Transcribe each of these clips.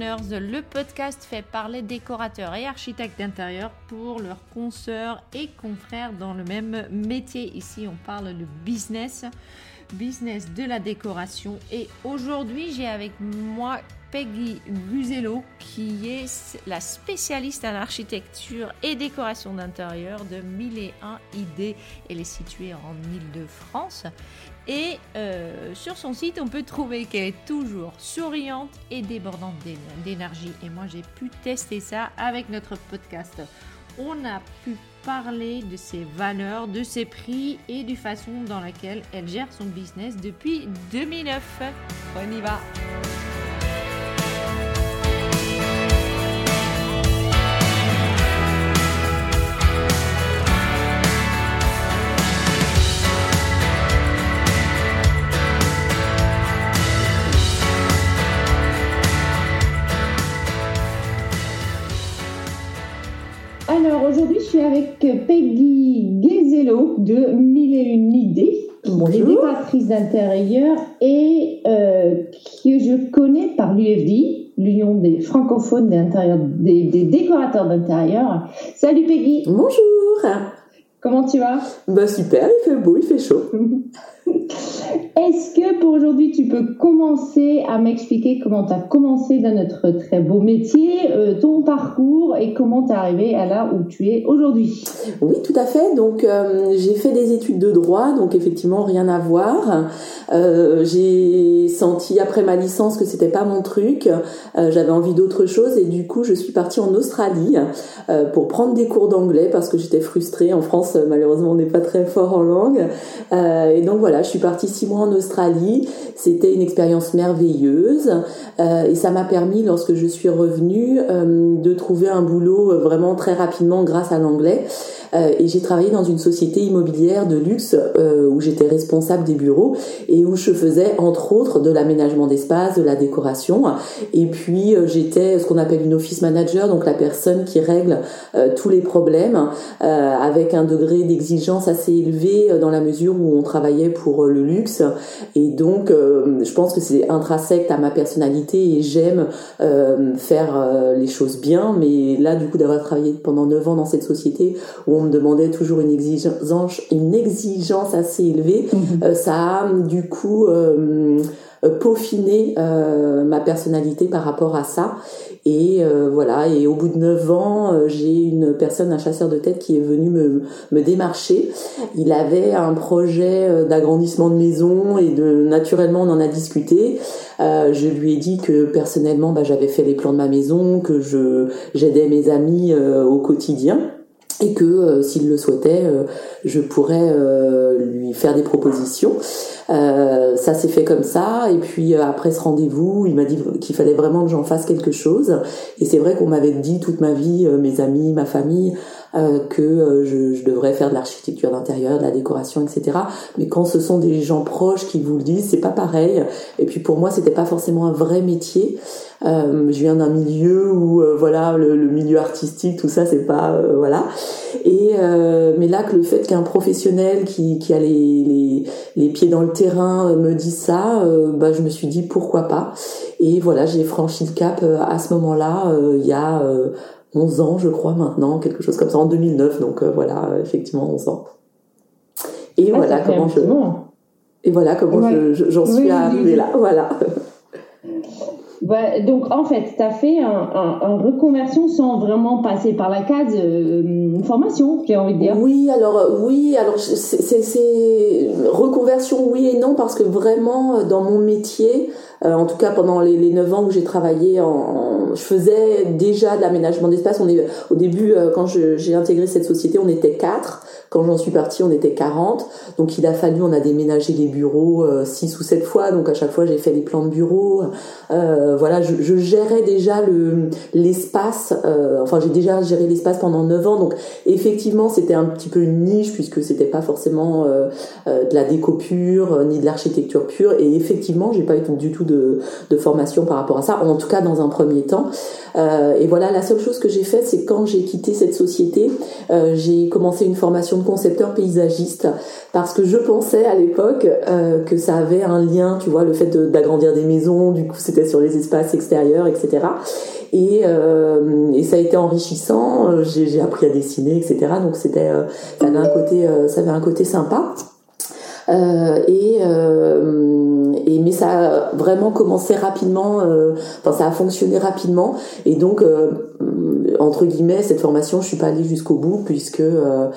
Le podcast fait parler décorateurs et architectes d'intérieur pour leurs consoeurs et confrères dans le même métier. Ici, on parle de business, business de la décoration. Et aujourd'hui, j'ai avec moi Peggy Guzello, qui est la spécialiste en architecture et décoration d'intérieur de 1001 idées. Elle est située en Ile-de-France. Et euh, sur son site, on peut trouver qu'elle est toujours souriante et débordante d'énergie. Et moi, j'ai pu tester ça avec notre podcast. On a pu parler de ses valeurs, de ses prix et du façon dans laquelle elle gère son business depuis 2009. On y va! Alors aujourd'hui, je suis avec Peggy Gezello de Mille et une idées, qui est décoratrice d'intérieur et euh, que je connais par l'UFD, l'Union des francophones des, des décorateurs d'intérieur. Salut Peggy. Bonjour. Comment tu vas? Bah super, il fait beau, il fait chaud. Est-ce que pour aujourd'hui, tu peux commencer à m'expliquer comment tu as commencé dans notre très beau métier, euh, ton parcours et comment tu es arrivé à là où tu es aujourd'hui? Oui, tout à fait. Donc, euh, j'ai fait des études de droit, donc effectivement, rien à voir. Euh, j'ai senti après ma licence que c'était pas mon truc. J'avais envie d'autre chose et du coup, je suis partie en Australie pour prendre des cours d'anglais parce que j'étais frustrée. En France, malheureusement, on n'est pas très fort en langue. et donc voilà, je suis partie six mois en Australie. C'était une expérience merveilleuse euh, et ça m'a permis, lorsque je suis revenue, euh, de trouver un boulot vraiment très rapidement grâce à l'anglais. Euh, et j'ai travaillé dans une société immobilière de luxe euh, où j'étais responsable des bureaux et où je faisais entre autres de l'aménagement d'espace, de la décoration. Et puis euh, j'étais ce qu'on appelle une office manager, donc la personne qui règle tous les problèmes avec un degré d'exigence assez élevé dans la mesure où on travaillait pour le luxe. Et donc je pense que c'est intrinsèque à ma personnalité et j'aime faire les choses bien. Mais là du coup d'avoir travaillé pendant 9 ans dans cette société où on me demandait toujours une exigence, une exigence assez élevée, mhm. euh, ça a du coup euh, euh, peaufiné ma personnalité par rapport à ça. Et voilà, et au bout de neuf ans, j'ai une personne, un chasseur de tête qui est venu me, me démarcher. Il avait un projet d'agrandissement de maison et de naturellement on en a discuté. je lui ai dit que personnellement, bah, j'avais fait les plans de ma maison, que je j'aidais mes amis au quotidien et que euh, s'il le souhaitait, euh, je pourrais euh, lui faire des propositions. ça s'est fait comme ça, et puis après ce rendez-vous, il m'a dit qu'il fallait vraiment que j'en fasse quelque chose. Et c'est vrai qu'on m'avait dit toute ma vie, mes amis, ma famille, que je, je, devrais faire de l'architecture d'intérieur, de la décoration, etc. Mais quand ce sont des gens proches qui vous le disent, c'est pas pareil. Et puis pour moi, c'était pas forcément un vrai métier. Euh, je viens d'un milieu où euh, voilà le, milieu artistique, tout ça, c'est pas euh, voilà. Et mais là que le fait qu'un professionnel qui, qui a les, les, les, pieds dans le terrain me dise ça, bah je me suis dit pourquoi pas. Et voilà, j'ai franchi le cap à ce moment-là, il y a 11 ans, je crois maintenant, quelque chose comme ça, en 2009. Donc voilà, effectivement, 11 ans. Et voilà comment je. Et voilà comment j'en suis arrivée là. Voilà. Bah, donc en fait, tu as fait un, reconversion sans vraiment passer par la case euh, formation, j'ai envie de dire. Oui, alors euh, oui, alors c'est reconversion oui et non parce que vraiment euh, dans mon métier, en tout cas pendant les, les 9 ans où j'ai travaillé en, je faisais déjà de l'aménagement d'espace. Au début quand j'ai intégré cette société, on était quatre. Quand j'en suis partie, on était 40. Donc il a fallu, on a déménagé les bureaux six ou sept fois. Donc à chaque fois, j'ai fait les plans de bureaux. Euh, voilà, je, je, gérais déjà le l'espace. Euh, enfin, j'ai déjà géré l'espace pendant 9 ans, donc effectivement, c'était un petit peu une niche puisque c'était pas forcément euh, de la déco pure ni de l'architecture pure. Et effectivement, j'ai pas eu du tout de, de formation par rapport à ça, en tout cas dans un premier temps. et voilà, la seule chose que j'ai faite, c'est quand j'ai quitté cette société, j'ai commencé une formation de concepteur paysagiste parce que je pensais à l'époque que ça avait un lien, tu vois, le fait d'agrandir des maisons, du coup, c'était sur les espaces extérieurs, etc. Et, et ça a été enrichissant. J'ai appris à dessiner, etc. Donc c'était, ça avait un côté, ça avait un côté sympa. Et et mais ça a vraiment commencé rapidement euh, enfin ça a fonctionné rapidement. Et donc euh, entre guillemets cette formation je suis pas allée jusqu'au bout puisque euh,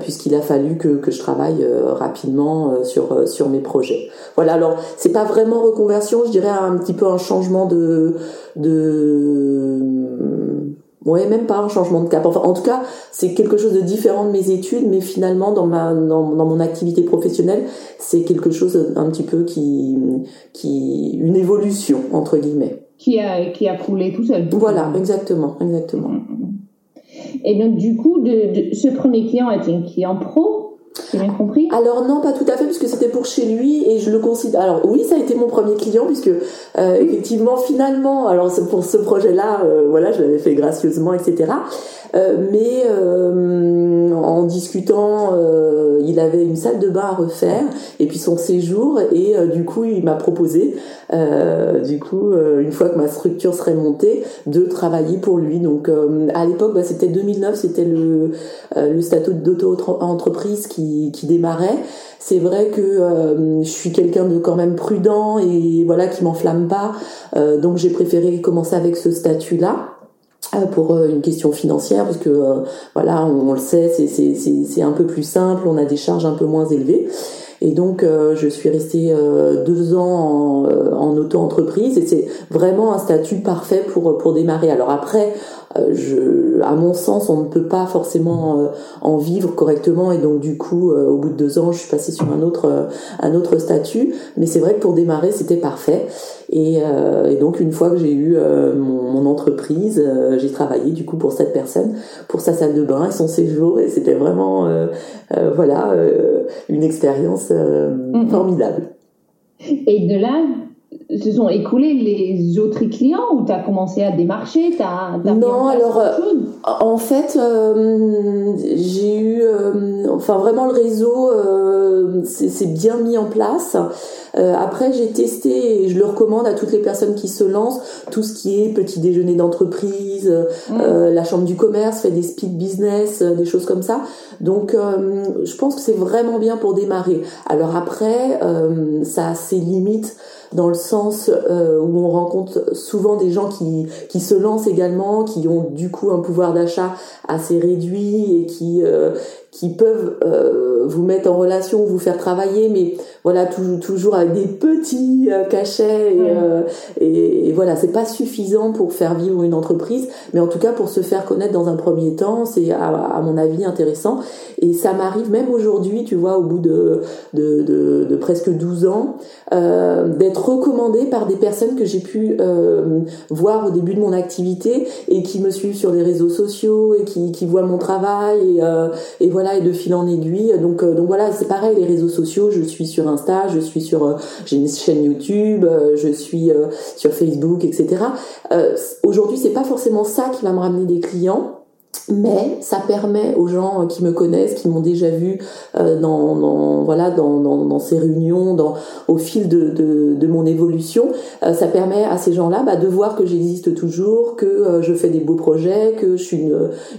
puisqu'il a fallu que, que je travaille rapidement sur sur mes projets. Voilà alors c'est pas vraiment reconversion je dirais un petit peu un changement de de Ouais, même pas un changement de cap. Enfin, en tout cas, c'est quelque chose de différent de mes études, mais finalement, dans ma dans, dans mon activité professionnelle, c'est quelque chose un petit peu qui qui une évolution entre guillemets. Qui a qui a coulé tout seul. Voilà, exactement, exactement. Et donc du coup, de, de ce premier client était un client pro? Alors non, pas tout à fait, puisque c'était pour chez lui et je le considère. Alors oui, ça a été mon premier client puisque euh, effectivement, finalement, alors pour ce projet-là, euh, voilà, je l'avais fait gracieusement, etc. Euh, mais en discutant, il avait une salle de bain à refaire et puis son séjour et du coup il m'a proposé, du coup une fois que ma structure serait montée, de travailler pour lui. Donc à l'époque, bah, c'était 2009, c'était le statut d'auto-entreprise qui, qui démarrait. C'est vrai que je suis quelqu'un de quand même prudent et voilà qui m'enflamme pas. Donc j'ai préféré commencer avec ce statut là euh, pour euh, une question financière parce que euh, voilà on, le sait c'est un peu plus simple on a des charges un peu moins élevées. Et donc je suis restée deux ans en, en auto-entreprise et c'est vraiment un statut parfait pour pour démarrer. Alors après euh, je, à mon sens, on ne peut pas forcément euh, en vivre correctement et donc du coup, euh, au bout de deux ans, je suis passée sur un autre, un autre statut. Mais c'est vrai que pour démarrer, c'était parfait. Et, et, donc une fois que j'ai eu mon, mon, entreprise, j'ai travaillé du coup pour cette personne, pour sa salle de bain et son séjour, et c'était vraiment voilà une expérience mm-hmm. formidable. Et de là, se sont écoulés les autres clients ou tu as commencé à démarcher as, Non, alors euh, en fait, euh, j'ai eu, euh, enfin vraiment le réseau c'est bien mis en place. Après, j'ai testé et je le recommande à toutes les personnes qui se lancent tout ce qui est petit déjeuner d'entreprise, mmh. la chambre du commerce fait des speed business, des choses comme ça. Donc, je pense que c'est vraiment bien pour démarrer. Alors après, ça a ses limites dans le sens euh, où on rencontre souvent des gens qui, qui se lancent également, qui ont du coup un pouvoir d'achat assez réduit et qui, euh, qui peuvent euh, vous mettre en relation, vous faire travailler, mais voilà toujours, toujours avec des petits euh, cachets et, euh, et, voilà, c'est pas suffisant pour faire vivre une entreprise, mais en tout cas pour se faire connaître dans un premier temps, c'est à, à, mon avis intéressant. Et ça m'arrive même aujourd'hui, tu vois, au bout de, de, de, de presque 12 ans, euh, d'être recommandé par des personnes que j'ai pu voir au début de mon activité et qui me suivent sur les réseaux sociaux et qui, qui voient mon travail et, et voilà et de fil en aiguille. Donc, euh, donc voilà, c'est pareil, les réseaux sociaux, je suis sur Insta, je suis sur, euh, j'ai une chaîne YouTube, euh, je suis sur Facebook, etc. Aujourd'hui, c'est pas forcément ça qui va me ramener des clients mais ça permet aux gens qui me connaissent, qui m'ont déjà vu euh, dans, voilà dans, ces réunions, au fil de, mon évolution, euh, ça permet à ces gens-là bah, de voir que j'existe toujours, que euh, je fais des beaux projets, que je suis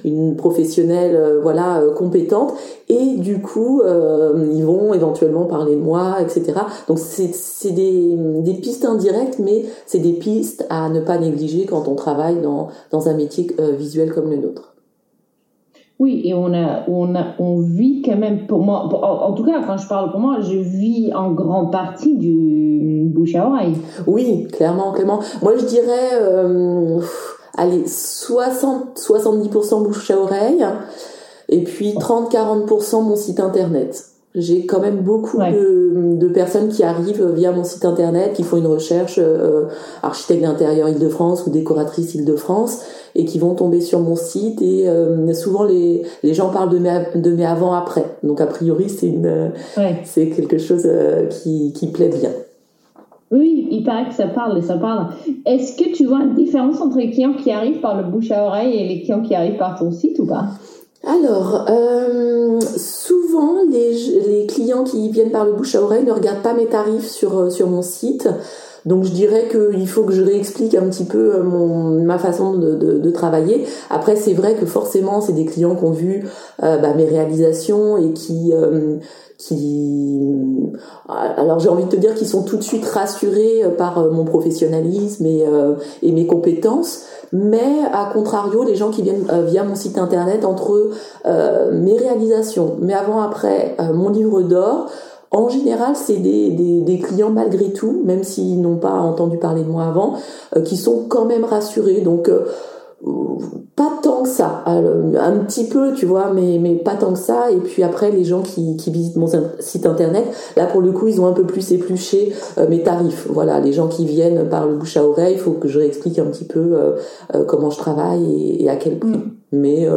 une, professionnelle voilà compétente, et du coup ils vont éventuellement parler de moi, etc. Donc c'est des, des pistes indirectes, mais c'est des pistes à ne pas négliger quand on travaille dans, dans un métier visuel comme le nôtre. Oui, et on a, on a, on vit quand même pour moi. en, tout cas, quand je parle pour moi, je vis en grande partie du bouche à oreille. Oui, clairement, clairement. Moi, je dirais, euh, allez, 60, 70% bouche à oreille, et puis 30-40% mon site internet. J'ai quand même beaucoup de, de, personnes qui arrivent via mon site internet, qui font une recherche euh, architecte d'intérieur Île-de-France ou décoratrice Île-de-France et qui vont tomber sur mon site et euh, souvent les, les gens parlent de mes, de mes avant-après. Donc a priori c'est une c'est quelque chose euh, qui, qui plaît bien. Oui, il paraît que ça parle et ça parle. Est-ce que tu vois une différence entre les clients qui arrivent par le bouche à oreille et les clients qui arrivent par ton site ou pas? Alors, euh, souvent, les, les, clients qui viennent par le bouche à oreille ne regardent pas mes tarifs sur, sur mon site Donc je dirais qu'il faut que je réexplique un petit peu mon, ma façon de, de, de travailler. Après c'est vrai que forcément c'est des clients qui ont vu bah, mes réalisations et qui qui alors j'ai envie de te dire qu'ils sont tout de suite rassurés par mon professionnalisme et, et mes compétences mais à contrario, les gens qui viennent euh, via mon site internet, entre euh, mes réalisations, mais avant après euh, mon livre d'or, en général, c'est des, des, des, clients malgré tout, même s'ils n'ont pas entendu parler de moi avant, qui sont quand même rassurés. Donc pas tant que ça, un petit peu, tu vois, mais, mais pas tant que ça. Et puis après, les gens qui, qui visitent mon site internet, là pour le coup, ils ont un peu plus épluché euh, mes tarifs. Voilà, les gens qui viennent par le bouche à oreille, il faut que je réexplique un petit peu euh, euh, comment je travaille et, à quel prix. Mm. Mais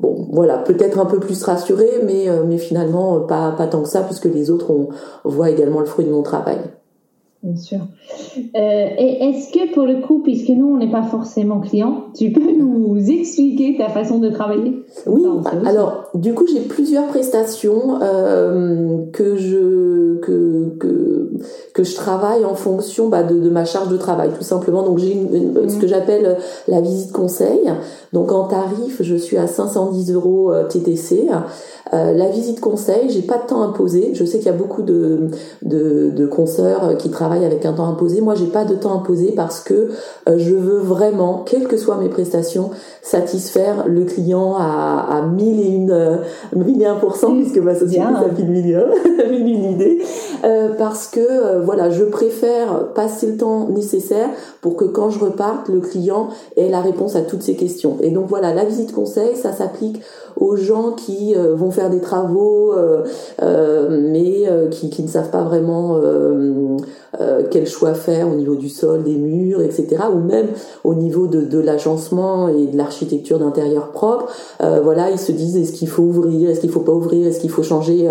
bon, voilà, peut-être un peu plus rassuré, mais, mais finalement pas, pas tant que ça, puisque les autres on, voient également le fruit de mon travail. Bien sûr. Euh, et est-ce que pour le coup, puisque nous, on n'est pas forcément client, tu peux nous expliquer ta façon de travailler? Oui, alors du coup, j'ai plusieurs prestations euh, que, je, que, que, que je travaille en fonction bah, de, de, ma charge de travail, tout simplement. Donc j'ai ce que j'appelle la visite conseil. Donc en tarif, je suis à 510 euros euh, TTC. Euh, la visite conseil, j'ai pas de temps imposé. Je sais qu'il y a beaucoup de, de, de consoeurs qui travaillent avec un temps imposé. Moi, j'ai pas de temps imposé parce que euh, je veux vraiment, quelles que soient mes prestations, satisfaire le client à, à 1000 et une, euh, et un puisque ma société s'appelle mille une idée. Euh, parce que euh, voilà, je préfère passer le temps nécessaire pour que quand je reparte, le client ait la réponse à toutes ses questions. Et donc voilà, la visite conseil, ça s'applique aux gens qui euh, vont faire des travaux euh, euh, mais qui, qui, ne savent pas vraiment quel choix faire au niveau du sol, des murs, etc. ou même au niveau de, de l'agencement et de l'architecture d'intérieur propre. voilà, ils se disent est-ce qu'il faut ouvrir, est-ce qu'il faut pas ouvrir, est-ce qu'il faut changer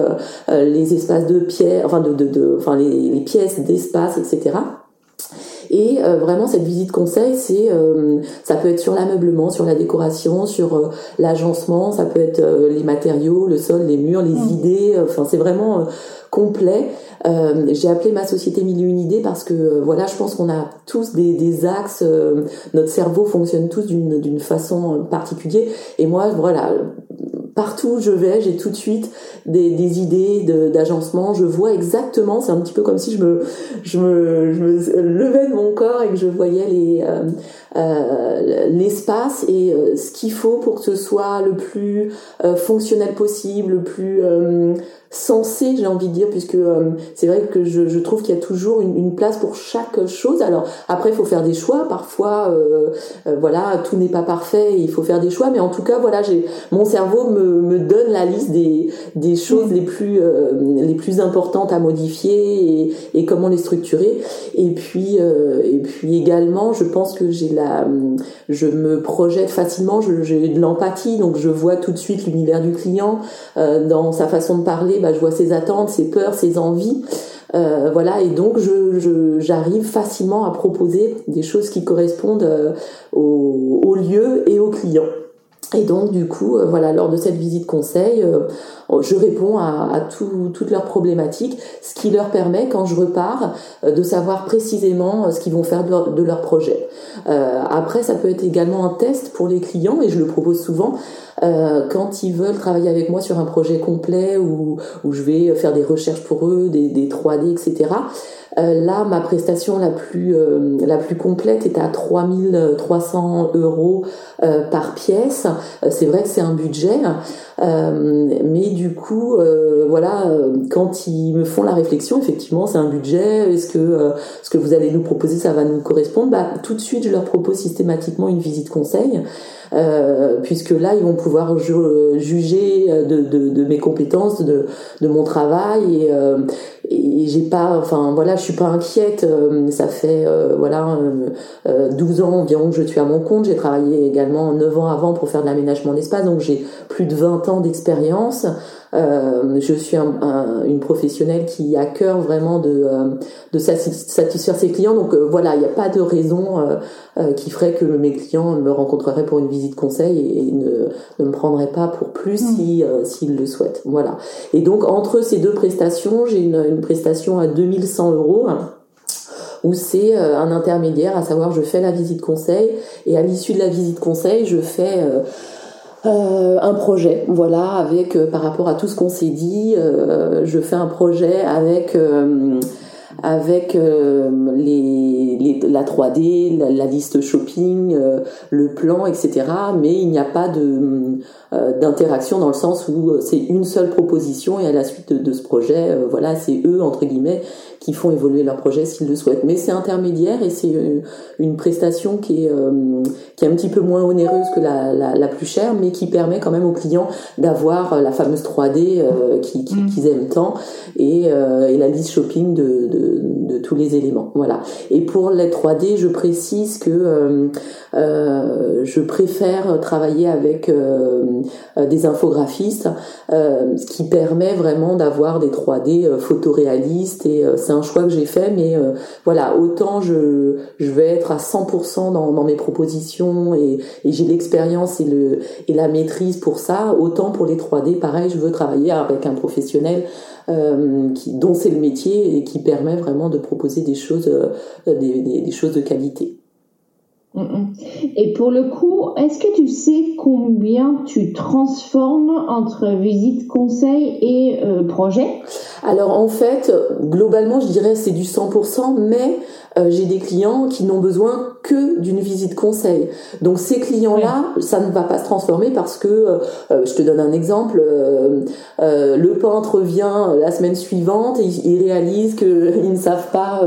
les espaces de pierre, enfin de, de, de enfin les, les pièces d'espace, etc. Et euh, vraiment, cette visite conseil, c'est euh, ça peut être sur l'ameublement, sur la décoration, sur euh, l'agencement, ça peut être les matériaux, le sol, les murs, les mm. idées. Enfin, c'est vraiment complet. J'ai appelé ma société Mille une idée parce que voilà, je pense qu'on a tous des, des axes. notre cerveau fonctionne tous d'une façon particulière. Et moi, voilà, partout où je vais, j'ai tout de suite des, des idées d'agencement. Je vois exactement, c'est un petit peu comme si je me, je me, je me levais de mon corps et que je voyais les, euh, euh, l'espace et euh, ce qu'il faut pour que ce soit le plus euh, fonctionnel possible, le plus sensé, j'ai envie de dire, puisque c'est vrai que je, je trouve qu'il y a toujours une, une, place pour chaque chose. Alors après, il faut faire des choix. Parfois, voilà, tout n'est pas parfait. Il faut faire des choix, mais en tout cas, voilà, j'ai mon cerveau me, me donne la liste des, des choses les plus les plus importantes à modifier et, et comment les structurer. Et puis et puis également, je pense que j'ai je me projette facilement, j'ai de l'empathie, donc je vois tout de suite l'univers du client euh, dans sa façon de parler, bah, je vois ses attentes, ses peurs, ses envies. Euh, voilà, et donc j'arrive facilement à proposer des choses qui correspondent euh, au, au lieu et au client. Et donc du coup, euh, voilà, lors de cette visite conseil, euh, je réponds à, à toutes leurs problématiques, ce qui leur permet, quand je repars, euh, de savoir précisément ce qu'ils vont faire de leur, projet. après, ça peut être également un test pour les clients, et je le propose souvent, quand ils veulent travailler avec moi sur un projet complet où, où je vais faire des recherches pour eux, des 3D, etc. Euh, là, ma prestation la plus euh, la plus complète est à 3300 euros euh, par pièce. c'est vrai que c'est un budget, mais du coup, voilà, quand ils me font la réflexion, effectivement, c'est un budget. Est-ce que ce que vous allez nous proposer, ça va nous correspondre? Bah, tout de suite, je leur propose systématiquement une visite conseil. Puisque là ils vont pouvoir juger de, de, mes compétences, de, de mon travail et, et j'ai pas, enfin voilà, je suis pas inquiète. Euh, ça fait voilà 12 ans environ que je suis à mon compte. J'ai travaillé également 9 ans avant pour faire de l'aménagement d'espace, donc j'ai plus de 20 ans d'expérience. Euh, je suis un, une professionnelle qui a cœur vraiment de, euh, de satisfaire ses clients. Donc euh, voilà, il n'y a pas de raison qui ferait que mes clients me rencontreraient pour une visite conseil et, ne, ne, me prendraient pas pour plus mmh. si s'ils le souhaitent. Voilà. Et donc entre ces deux prestations, j'ai une, une prestation à 2100 euros où c'est un intermédiaire, à savoir je fais la visite conseil et à l'issue de la visite conseil, je fais un projet, voilà, avec par rapport à tout ce qu'on s'est dit, je fais un projet avec avec euh, les, la 3D, la, liste shopping, euh, le plan, etc. Mais il n'y a pas de euh, d'interaction dans le sens où c'est une seule proposition et à la suite de, de ce projet, voilà, c'est eux entre guillemets qui font évoluer leur projet s'ils le souhaitent. Mais c'est intermédiaire et c'est une prestation qui est qui est un petit peu moins onéreuse que la, la, la, plus chère, mais qui permet quand même aux clients d'avoir la fameuse 3D qui, qui, mm. qu'ils aiment tant et, et la liste shopping de, de de, tous les éléments. Voilà. Et pour les 3D, je précise que euh, euh, je préfère travailler avec euh, des infographistes, ce qui permet vraiment d'avoir des 3D photoréalistes. Et c'est un choix que j'ai fait, mais voilà, autant je, vais être à 100% dans, mes propositions et, j'ai l'expérience et, la maîtrise pour ça, autant pour les 3D, pareil, je veux travailler avec un professionnel euh, qui, dont c'est le métier et qui permet vraiment de proposer des choses, euh, des, choses de qualité. Et pour le coup, est-ce que tu sais combien tu transformes entre visite conseil et euh, projet Alors en fait, globalement, je dirais c'est du 100%, mais euh, j'ai des clients qui n'ont besoin que d'une visite conseil. Donc ces clients-là, ça ne va pas se transformer parce que, euh, euh, je te donne un exemple, le peintre vient la semaine suivante et il réalise qu'ils ne savent pas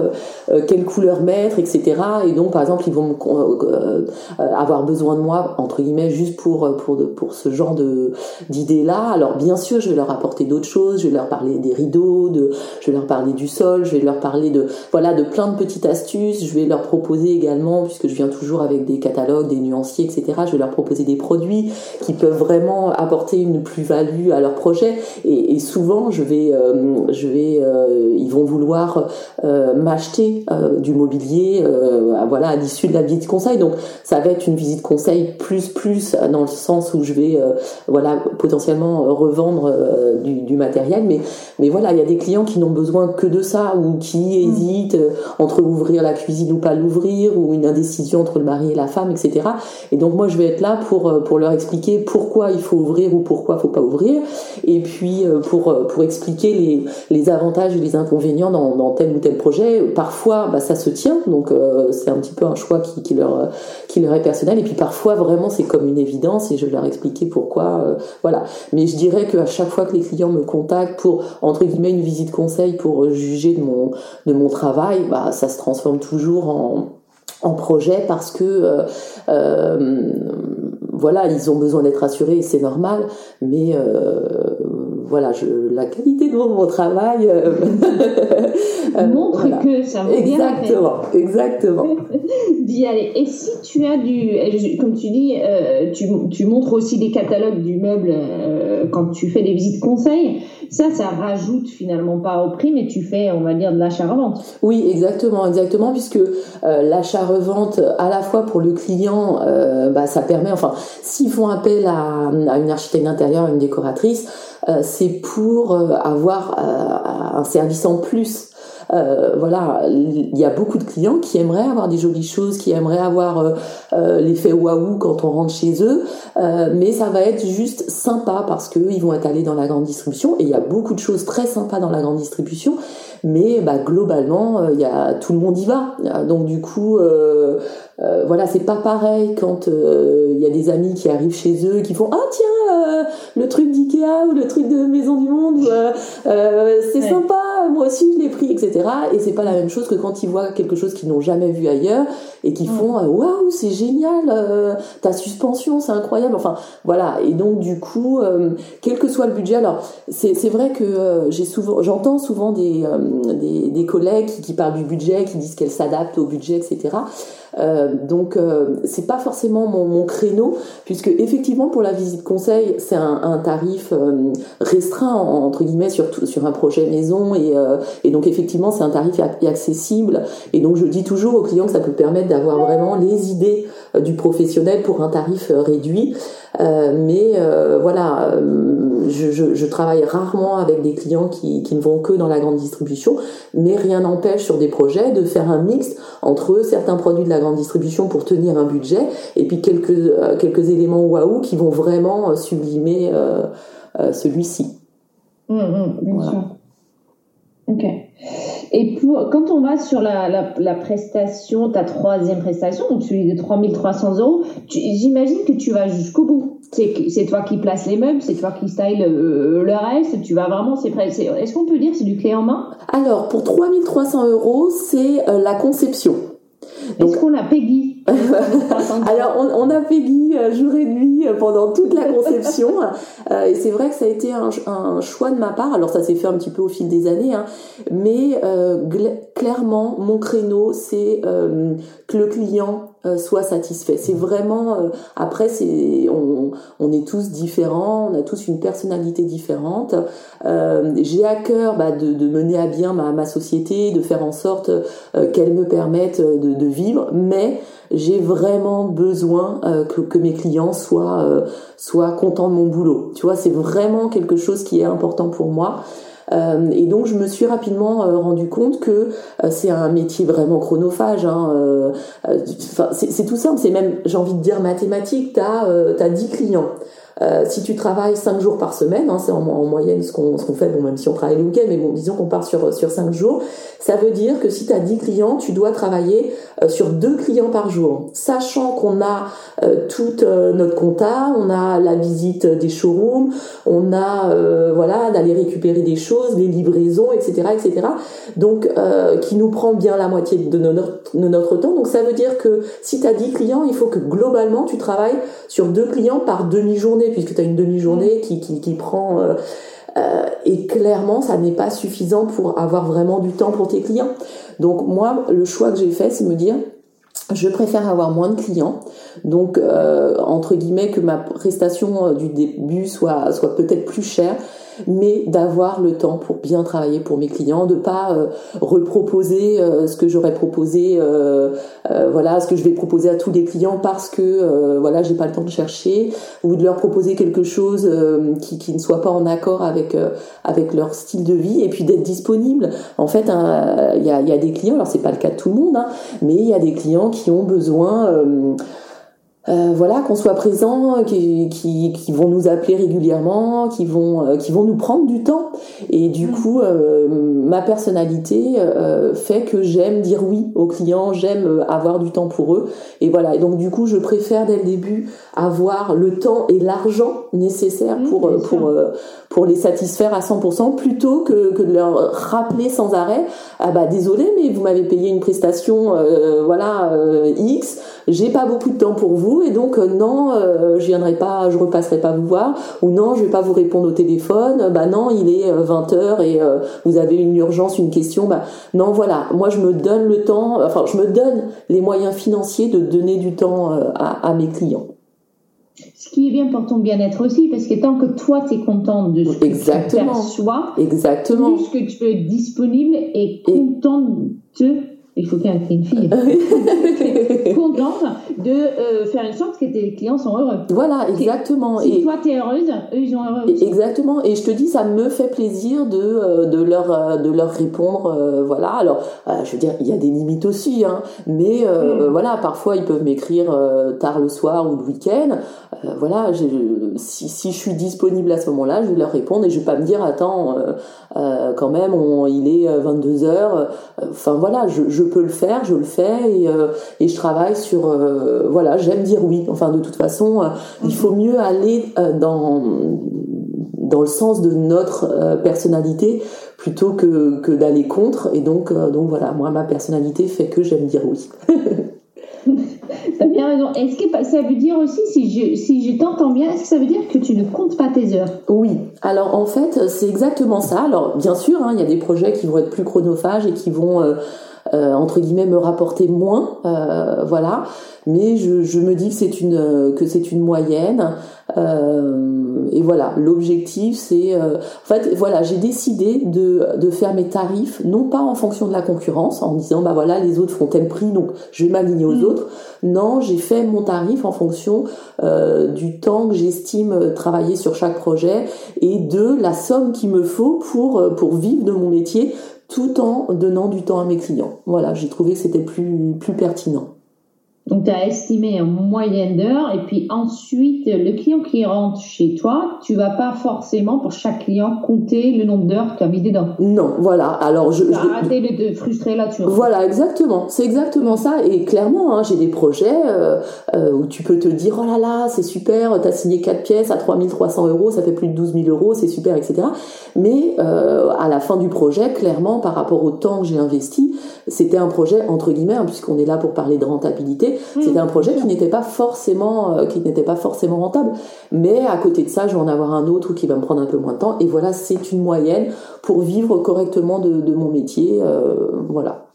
quelle couleur mettre, etc. Et donc par exemple, ils vont avoir besoin de moi entre guillemets juste pour pour pour ce genre d'idées-là. Alors bien sûr, je vais leur apporter d'autres choses, je vais leur parler des rideaux, de, je vais leur parler du sol, je vais leur parler de voilà de plein de petites astuces. Je vais leur proposer également, puisque je viens toujours avec des catalogues, des nuanciers, etc. Je vais leur proposer des produits qui peuvent vraiment apporter une plus-value à leur projet. Et, souvent, je vais, euh, je vais, euh, ils vont vouloir euh, m'acheter du mobilier, voilà, à l'issue de la visite conseil. Donc, ça va être une visite conseil plus plus dans le sens où je vais, voilà, potentiellement revendre du, du, matériel. Mais, mais voilà, il y a des clients qui n'ont besoin que de ça ou qui mmh. hésitent entre ouvrir ouvrir la cuisine ou pas l'ouvrir, ou une indécision entre le mari et la femme, etc. Et donc moi je vais être là pour euh, pour leur expliquer pourquoi il faut ouvrir ou pourquoi il faut pas ouvrir, et puis euh, pour euh, pour expliquer les les avantages et les inconvénients dans, tel ou tel projet. Parfois bah, ça se tient, donc c'est un petit peu un choix qui, qui leur qui leur est personnel, et puis parfois vraiment c'est comme une évidence et je vais leur expliquer pourquoi, voilà. Mais je dirais qu'à chaque fois que les clients me contactent pour entre guillemets une visite conseil pour juger de mon de mon travail, bah ça se transforme transforme toujours en, en projet parce que euh, euh, voilà ils ont besoin d'être assurés et c'est normal. Mais euh, voilà je, la qualité de mon travail montre que ça vaut exactement bien exactement d'y aller. Et si tu as du comme tu dis tu, tu, montres aussi des catalogues du meuble quand tu fais des visites conseils ça, ça rajoute finalement pas au prix, mais tu fais, on va dire, de l'achat-revente. Oui, exactement, exactement, puisque euh, l'achat-revente, à la fois pour le client, euh, bah, ça permet, enfin, s'ils font appel à, à une architecte d'intérieur, une décoratrice, euh, c'est pour avoir un service en plus euh, voilà, il y a beaucoup de clients qui aimeraient avoir des jolies choses, qui aimeraient avoir euh, euh, l'effet waouh quand on rentre chez eux, mais ça va être juste sympa parce que ils vont être allés dans la grande distribution. Et il y a beaucoup de choses très sympas dans la grande distribution, mais bah, globalement, il y a tout le monde y va. Donc du coup, voilà, c'est pas pareil quand il y a des amis qui arrivent chez eux qui font ah tiens le truc d'Ikea ou le truc de Maison du Monde, c'est sympa, moi aussi je l'ai pris, etc. Et c'est pas la même chose que quand ils voient quelque chose qu'ils n'ont jamais vu ailleurs et qui font euh, waouh c'est génial, euh, ta suspension c'est incroyable. Enfin voilà. Et donc du coup, euh, quel que soit le budget, alors c'est c'est vrai que j'ai souvent, j'entends souvent des, des, collègues qui, parlent du budget, qui disent qu'elles s'adaptent au budget, etc. Euh, donc euh, c'est pas forcément mon, créneau puisque effectivement pour la visite conseil c'est un, tarif euh, restreint entre guillemets sur sur un projet maison et, et donc effectivement c'est un tarif accessible et donc je dis toujours aux clients que ça peut permettre d'avoir vraiment les idées du professionnel pour un tarif réduit. Euh, mais euh, voilà, je je, je, travaille rarement avec des clients qui, qui ne vont que dans la grande distribution, mais rien n'empêche sur des projets de faire un mix entre certains produits de la grande distribution pour tenir un budget et puis quelques, euh, quelques éléments waouh qui vont vraiment euh, sublimer euh, celui-ci. Mmh, mmh, bien sûr. Ok. Et pour, quand on va sur la, la, prestation, ta troisième prestation, donc celui de 3300 euros, j'imagine que tu vas jusqu'au bout. C'est toi qui places les meubles, c'est toi qui style euh, le reste, tu vas vraiment, Est-ce qu'on peut dire c'est du clé en main? Alors, pour 3300 euros, c'est euh, la conception. Est-ce qu'on a Peggy Alors, on, a Peggy euh, jour et nuit euh, pendant toute la conception. Euh, et c'est vrai que ça a été un, choix de ma part. Alors, ça s'est fait un petit peu au fil des années. Hein. mais clairement, mon créneau, c'est que le client soit satisfait. C'est vraiment... après, c'est on, est tous différents. On a tous une personnalité différente. J'ai à cœur bah, de, mener à bien ma, société, de faire en sorte qu'elle me permette de, vivre. Mais j'ai vraiment besoin euh, que, que, mes clients soient euh, soient contents de mon boulot. Tu vois, c'est vraiment quelque chose qui est important pour moi. Euh, et donc je me suis rapidement euh, rendu compte que c'est un métier vraiment chronophage. Hein, c'est tout simple, c'est même, j'ai envie de dire mathématique. T'as as 10 clients. Euh, si tu travailles 5 jours par semaine, hein, c'est en, moyenne ce qu'on fait, bon, même si on travaille le week-end, mais bon, disons qu'on part sur, sur 5 jours, ça veut dire que si tu as 10 clients, tu dois travailler euh, sur 2 clients par jour, sachant qu'on a euh, toute notre compta, on a la visite des showrooms, on a voilà d'aller récupérer des choses, les livraisons, etc., etc. Donc, qui nous prend bien la moitié de notre, de notre temps. Donc, ça veut dire que si tu as 10 clients, il faut que globalement tu travailles sur 2 clients par demi-journée puisque tu as une demi-journée qui, prend... Euh, euh, et clairement, ça n'est pas suffisant pour avoir vraiment du temps pour tes clients. Donc moi, le choix que j'ai fait, c'est me dire, je préfère avoir moins de clients, donc euh, entre guillemets que ma prestation du début soit peut-être plus chère, mais d'avoir le temps pour bien travailler pour mes clients, de pas euh, reproposer euh, ce que j'aurais proposé, euh, voilà, ce que je vais proposer à tous les clients parce que voilà, j'ai pas le temps de chercher, ou de leur proposer quelque chose qui, qui ne soit pas en accord avec avec leur style de vie, et puis d'être disponible. En fait, il y, a, y, a, des clients, alors c'est pas le cas de tout le monde, hein, mais il y a des clients qui ont besoin euh, voilà, qu'on soit présent, qui, qui, qui, vont nous appeler régulièrement, qui vont, euh, qui vont nous prendre du temps. Et du mm. coup, euh, ma personnalité fait que j'aime dire oui aux clients, j'aime avoir du temps pour eux. Et voilà. Et donc du coup, je préfère dès le début avoir le temps et l'argent nécessaire mm, pour pour pour les satisfaire à 100% plutôt que, que de leur rappeler sans arrêt ah bah désolé mais vous m'avez payé une prestation voilà X, j'ai pas beaucoup de temps pour vous et donc euh, non, euh, je viendrai pas, je repasserai pas vous voir ou non, je vais pas vous répondre au téléphone. Bah non, il est 20 euh, h et vous avez une urgence, une question. Bah non, voilà, moi je me donne le temps, enfin je me donne les moyens financiers de donner du temps à, mes clients. Ce qui est bien pour ton bien-être aussi, parce que tant que toi tu es contente de ce que Exactement. tu perçois, Exactement. plus que tu être disponible et contente de il faut qu'il y ait une fille contente de euh, faire une sorte que tes clients sont heureux. Voilà, exactement. Si et toi tu es heureuse, eux ils sont heureux aussi. Exactement. Et je te dis, ça me fait plaisir de euh, de leur euh, de leur répondre. voilà. Alors, je veux dire, il y a des limites aussi, hein. Mais mm. voilà, parfois ils peuvent m'écrire tard le soir ou le week-end. voilà, si si je suis disponible à ce moment-là, je vais leur répondre et je vais pas me dire attends, quand même, on, il est 22 heures. Enfin voilà, je, je je peux le faire, je le fais et, euh, et je travaille sur euh, voilà, j'aime dire oui. Enfin de toute façon, euh, il faut mieux aller dans dans le sens de notre personnalité plutôt que, que d'aller contre et donc donc voilà, moi ma personnalité fait que j'aime dire oui. T'as bien raison. Est-ce que ça veut dire aussi, si je, si je t'entends bien, est-ce que ça veut dire que tu ne comptes pas tes heures? Oui. Alors en fait, c'est exactement ça. Alors bien sûr, hein, il y a des projets qui vont être plus chronophages et qui vont entre guillemets me rapporter moins, voilà. Mais je, je, me dis que c'est une que c'est une moyenne. Euh, et voilà, l'objectif c'est, euh, en fait, voilà, j'ai décidé de, de faire mes tarifs non pas en fonction de la concurrence, en disant bah voilà les autres font tel prix donc je vais m'aligner aux mm. autres. Non, j'ai fait mon tarif en fonction euh, du temps que j'estime travailler sur chaque projet et de la somme qu'il me faut pour pour vivre de mon métier tout en donnant du temps à mes clients. Voilà, j'ai trouvé que c'était plus pertinent. Donc, tu as estimé en moyenne d'heure et puis ensuite, le client qui rentre chez toi, tu vas pas forcément pour chaque client compter le nombre d'heures que tu as mis dedans. Non, voilà. Alors, je. Tu as arrêté de te frustrer là-dessus. Voilà, exactement. C'est exactement ça. Et clairement, hein, j'ai des projets euh, euh, où tu peux te dire, oh là là, c'est super, tu as signé quatre pièces à 3300 euros, ça fait plus de 12 000 euros, c'est super, etc. Mais euh, à la fin du projet, clairement, par rapport au temps que j'ai investi, c'était un projet entre guillemets, hein, puisqu'on est là pour parler de rentabilité. Mmh. c'était un projet qui n'était pas forcément, euh, qui n'était pas forcément rentable. Mais à côté de ça, je vais en avoir un autre qui va me prendre un peu moins de temps. Et voilà, c'est une moyenne pour vivre correctement de, mon métier. Euh, voilà.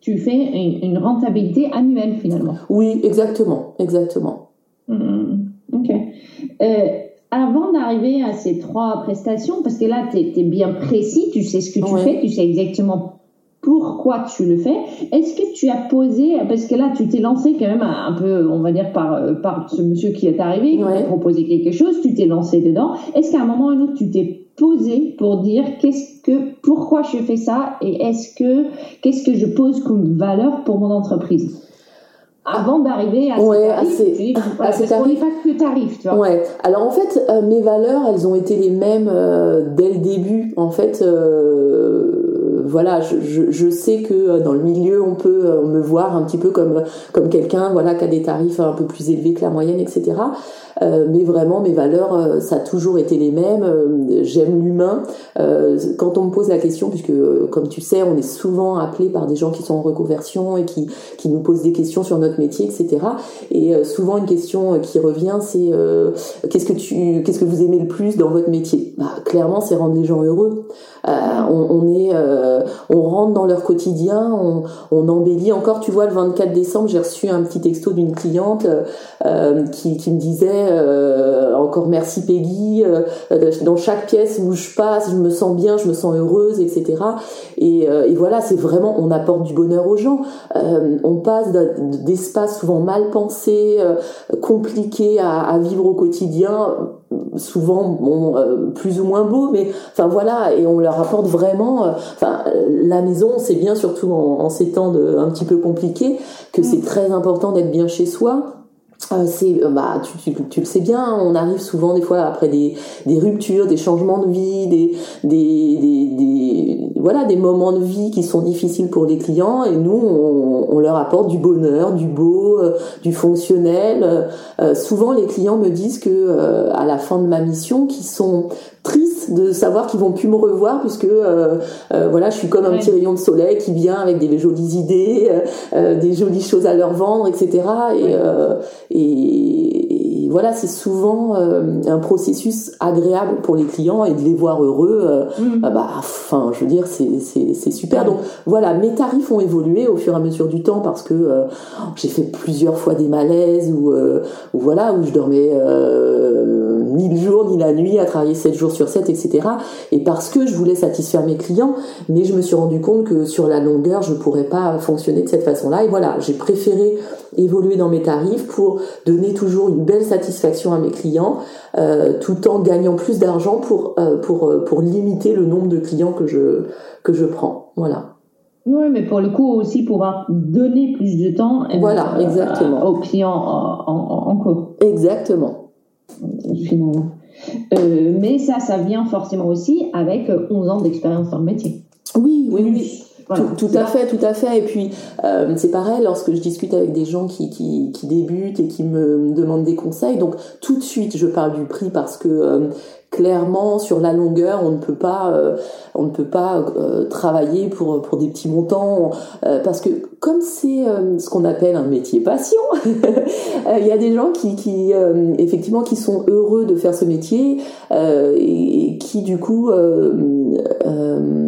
Tu fais une, rentabilité annuelle finalement. Oui, exactement, exactement. Mmh. Ok. Euh, avant d'arriver à ces trois prestations, parce que là, tu es, bien précis, tu sais ce que tu fais, tu sais exactement pourquoi tu le fais. Est-ce que tu as posé, parce que là, tu t'es lancé quand même un, peu, on va dire, par, euh, par ce monsieur qui est arrivé, qui t'a proposé quelque chose, tu t'es lancé dedans. Est-ce qu'à un moment ou un autre, tu t'es posé pour dire qu'est-ce que, pourquoi je fais ça et est-ce que, qu'est-ce que je pose comme valeur pour mon entreprise? avant d'arriver à ouais, ces tarifs, à ces, tarifs. pas que tarif, tu vois. Ouais. Alors en fait, euh, mes valeurs, elles ont été les mêmes euh, dès le début. En fait, voilà, je, sais que euh, dans le milieu, on peut euh, me voir un petit peu comme comme quelqu'un, voilà, qui a des tarifs un peu plus élevés que la moyenne, etc. Euh, mais vraiment, mes valeurs, ça a toujours été les mêmes. J'aime l'humain. quand on me pose la question, puisque comme tu sais, on est souvent appelé par des gens qui sont en reconversion et qui qui nous posent des questions sur notre métier, etc. Et souvent, une question qui revient, c'est qu'est-ce que tu, qu'est-ce que vous aimez le plus dans votre métier? Bah, Clairement, c'est rendre les gens heureux. on, on, est on rentre dans leur quotidien, on, embellit. Encore, tu vois, le 24 décembre, j'ai reçu un petit texto d'une cliente euh, qui, me disait euh, encore merci Peggy. Euh, dans chaque pièce où je passe, je me sens bien, je me sens heureuse, etc. Et, voilà, c'est vraiment, on apporte du bonheur aux gens. on passe d'espaces souvent mal pensés, compliqués à vivre au quotidien souvent bon, euh, plus ou moins beau mais enfin voilà et on leur apporte vraiment euh, enfin la maison c'est bien surtout en, ces temps de, un petit peu compliqués que c'est mm. très important d'être bien chez soi euh, c'est bah tu, tu, tu, le sais bien on arrive souvent des fois après des, des ruptures des changements de vie des, des, des, des, voilà des moments de vie qui sont difficiles pour les clients et nous on, on leur apporte du bonheur du beau du fonctionnel. Souvent les clients me disent que à la fin de ma mission qui sont tristes de savoir qu'ils vont plus me revoir puisque euh, euh, voilà je suis comme un petit rayon de soleil qui vient avec des jolies idées euh, des jolies choses à leur vendre etc et, et, voilà c'est souvent un processus agréable pour les clients et de les voir heureux mm. bah enfin je veux dire c'est c'est super. Donc voilà mes tarifs ont évolué au fur et à mesure du temps parce que j'ai fait plusieurs fois des malaises ou, ou voilà où je dormais ni le jour ni la nuit à travailler 7 jours sur 7, etc. Et parce que je voulais satisfaire mes clients, mais je me suis rendu compte que sur la longueur, je pourrais pas fonctionner de cette façon-là. Et voilà, j'ai préféré évoluer dans mes tarifs pour donner toujours une belle satisfaction à mes clients, euh, tout en gagnant plus d'argent pour euh, pour euh, pour limiter le nombre de clients que je que je prends. Voilà. Oui, mais pour le coup aussi pouvoir donner plus de temps voilà, exactement. aux clients en, en, en cours. Exactement finalement. Euh, mais ça, ça vient forcément aussi avec 11 ans d'expérience dans le métier. Oui, oui, oui. tout, à fait, tout à fait. Et puis, euh, c'est pareil, lorsque je discute avec des gens qui, qui, qui, débutent et qui me demandent des conseils, donc tout de suite, je parle du prix parce que euh, clairement sur la longueur on ne peut pas euh, on ne peut pas euh, travailler pour des petits montants euh, parce que comme c'est ce qu'on appelle un métier passion il y a des gens qui effectivement qui sont heureux de faire ce métier et, qui du coup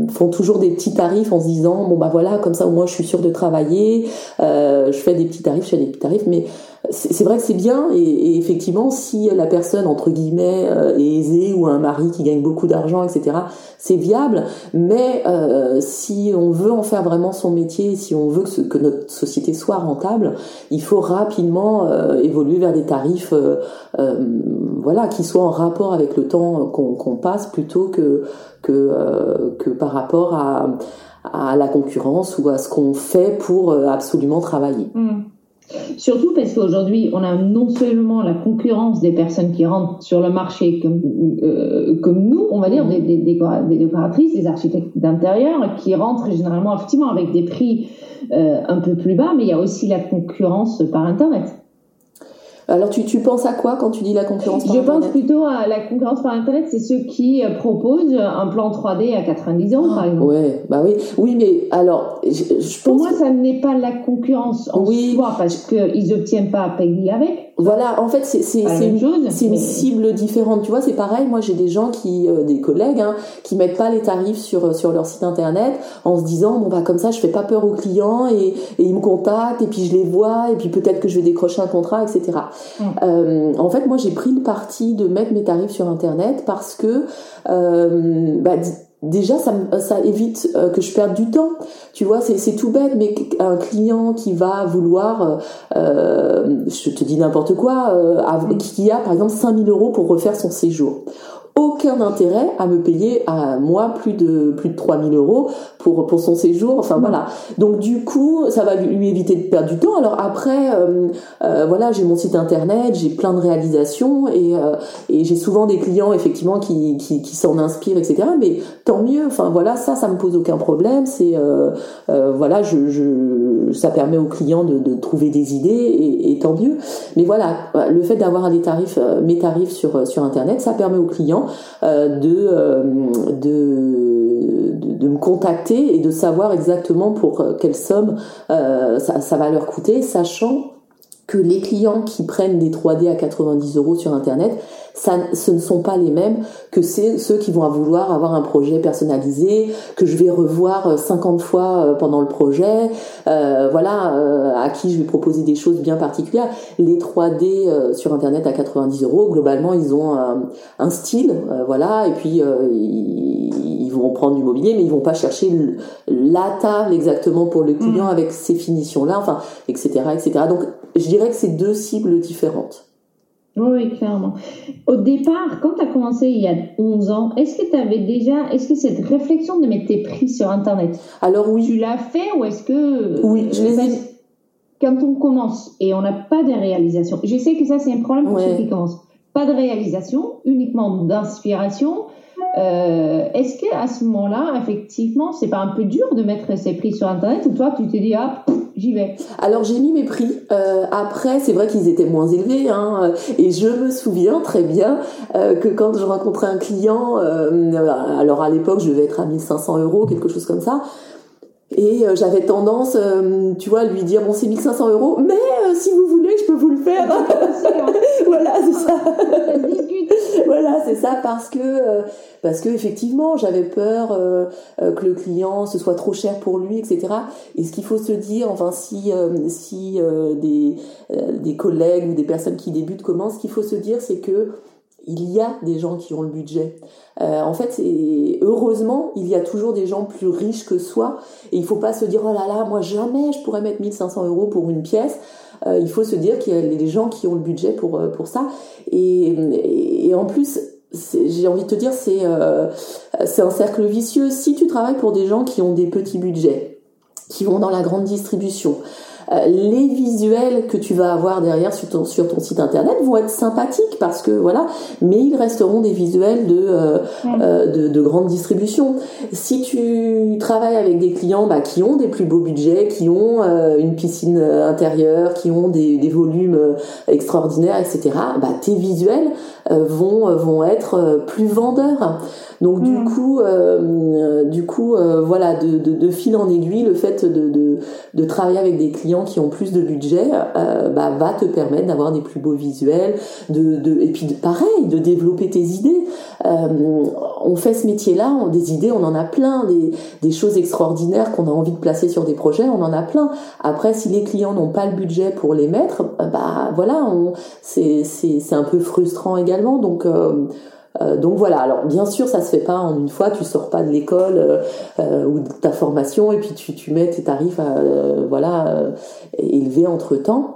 font toujours des petits tarifs en se disant bon bah voilà comme ça au moins je suis sûr de travailler je fais des petits tarifs je fais des petits tarifs mais c'est vrai que c'est bien et, effectivement si la personne entre guillemets euh, est aisée ou un mari qui gagne beaucoup d'argent etc c'est viable mais euh, si on veut en faire vraiment son métier si on veut que, notre société soit rentable il faut rapidement euh, évoluer vers des tarifs voilà qui soient en rapport avec le temps qu'on passe plutôt que que, par rapport à, la concurrence ou à ce qu'on fait pour absolument travailler. Mmh. Surtout parce qu'aujourd'hui, on a non seulement la concurrence des personnes qui rentrent sur le marché comme, euh, nous, on va dire, des, décoratrices, des architectes d'intérieur, qui rentrent généralement effectivement avec des prix euh, un peu plus bas, mais il y a aussi la concurrence par Internet. Alors tu, tu penses à quoi quand tu dis la concurrence par Je pense plutôt à la concurrence par internet, c'est ceux qui euh, proposent un plan 3D à 90 euros par exemple. Ouais, bah oui, oui, mais alors je, pense pour moi ça n'est pas la concurrence en oui. soi parce qu'ils obtiennent pas à payer avec. Voilà, en fait, c'est une, une cible différente. Tu vois, c'est pareil. Moi, j'ai des gens qui, euh, des collègues, hein, qui mettent pas les tarifs sur sur leur site internet en se disant bon bah comme ça, je fais pas peur aux clients et, et ils me contactent et puis je les vois et puis peut-être que je vais décrocher un contrat, etc. Mm. Euh, en fait, moi, j'ai pris le parti de mettre mes tarifs sur internet parce que euh, bah, déjà ça, ça évite euh, que je perde du temps. Tu vois c'est tout bête mais un client qui va vouloir euh, je te dis n'importe quoi euh, qui a par exemple 5000 euros pour refaire son séjour aucun intérêt à me payer à moi plus de plus de 3000 euros pour pour son séjour. Enfin voilà. Donc du coup ça va lui éviter de perdre du temps. Alors après euh, euh, voilà j'ai mon site internet j'ai plein de réalisations et euh, et j'ai souvent des clients effectivement qui qui, qui s'en inspirent etc mais tant mieux. Enfin voilà ça ça me pose aucun problème. C'est voilà je, je ça permet aux clients de, de trouver des idées et, et, tant mieux. Mais voilà le fait d'avoir des tarifs mes tarifs sur sur internet ça permet aux clients euh, euh, de, me contacter et de savoir exactement pour euh, quelle somme ça va leur coûter, sachant que les clients qui prennent des 3D à 90 euros sur Internet, ça, ce ne sont pas les mêmes que ceux qui vont vouloir avoir un projet personnalisé, que je vais revoir 50 fois pendant le projet, euh, voilà, à qui je vais proposer des choses bien particulières. Les 3D sur Internet à 90 euros, globalement, ils ont un, un style, voilà, et puis ils, ils, vont prendre du mobilier, mais ils vont pas chercher la table exactement pour le client mmh. avec ces finitions-là, enfin, etc., etc. Donc, je dirais que c'est deux cibles différentes. Oui, clairement. Au départ, quand tu as commencé il y a 11 ans, est-ce que tu avais déjà, est-ce que cette réflexion de mettre tes prix sur Internet, alors oui, tu l'as fait ou est-ce que oui, je les ai... quand on commence et on n'a pas de réalisation, je sais que ça c'est un problème pour ceux qui commencent, pas de réalisation, uniquement d'inspiration. Euh, est-ce que à ce moment-là, effectivement, c'est pas un peu dur de mettre ses prix sur Internet ou toi tu te dis ah j'y vais? Alors j'ai mis mes prix. Euh, après, c'est vrai qu'ils étaient moins élevés, hein, et je me souviens très bien euh, que quand je rencontrais un client, alors à l'époque je devais être à 1500 euros, quelque chose comme ça. Et j'avais tendance, tu vois, à lui dire bon c'est 1500 euros, mais si vous voulez, je peux vous le faire. voilà, c'est ça. voilà, c'est ça parce que parce que effectivement j'avais peur que le client ce soit trop cher pour lui, etc. Et ce qu'il faut se dire, enfin si des collègues ou des personnes qui débutent commencent, ce qu'il faut se dire c'est que il y a des gens qui ont le budget. Euh, en fait, heureusement, il y a toujours des gens plus riches que soi. Et il faut pas se dire, oh là là, moi jamais je pourrais mettre 1500 euros pour une pièce. Euh, il faut se dire qu'il y a des gens qui ont le budget pour, euh, ça. Et, en plus, j'ai envie de te dire, c'est c'est un cercle vicieux. Si tu travailles pour des gens qui ont des petits budgets, qui vont dans la grande distribution, les visuels que tu vas avoir derrière sur ton, sur ton site internet vont être sympathiques parce que voilà, mais ils resteront des visuels de, de, de, grande distribution. Si tu travailles avec des clients bah, qui ont des plus beaux budgets, qui ont une piscine intérieure, qui ont des, des volumes extraordinaires, etc., bah, tes visuels vont, vont être plus vendeurs. Donc du coup, euh, du coup, euh, voilà, de, de, de, fil en aiguille, le fait de, de, de, travailler avec des clients qui ont plus de budget, euh, bah, va te permettre d'avoir des plus beaux visuels, de, de et puis pareil, de développer tes idées. Euh, on fait ce métier-là, des idées, on en a plein, des, choses extraordinaires qu'on a envie de placer sur des projets, on en a plein. Après, si les clients n'ont pas le budget pour les mettre, bah voilà, c'est c'est un peu frustrant également. Donc euh, euh, donc voilà. Alors bien sûr, ça se fait pas en une fois. Tu sors pas de l'école euh, euh, ou de ta formation et puis tu, tu mets tes tarifs à, voilà élevés entre temps.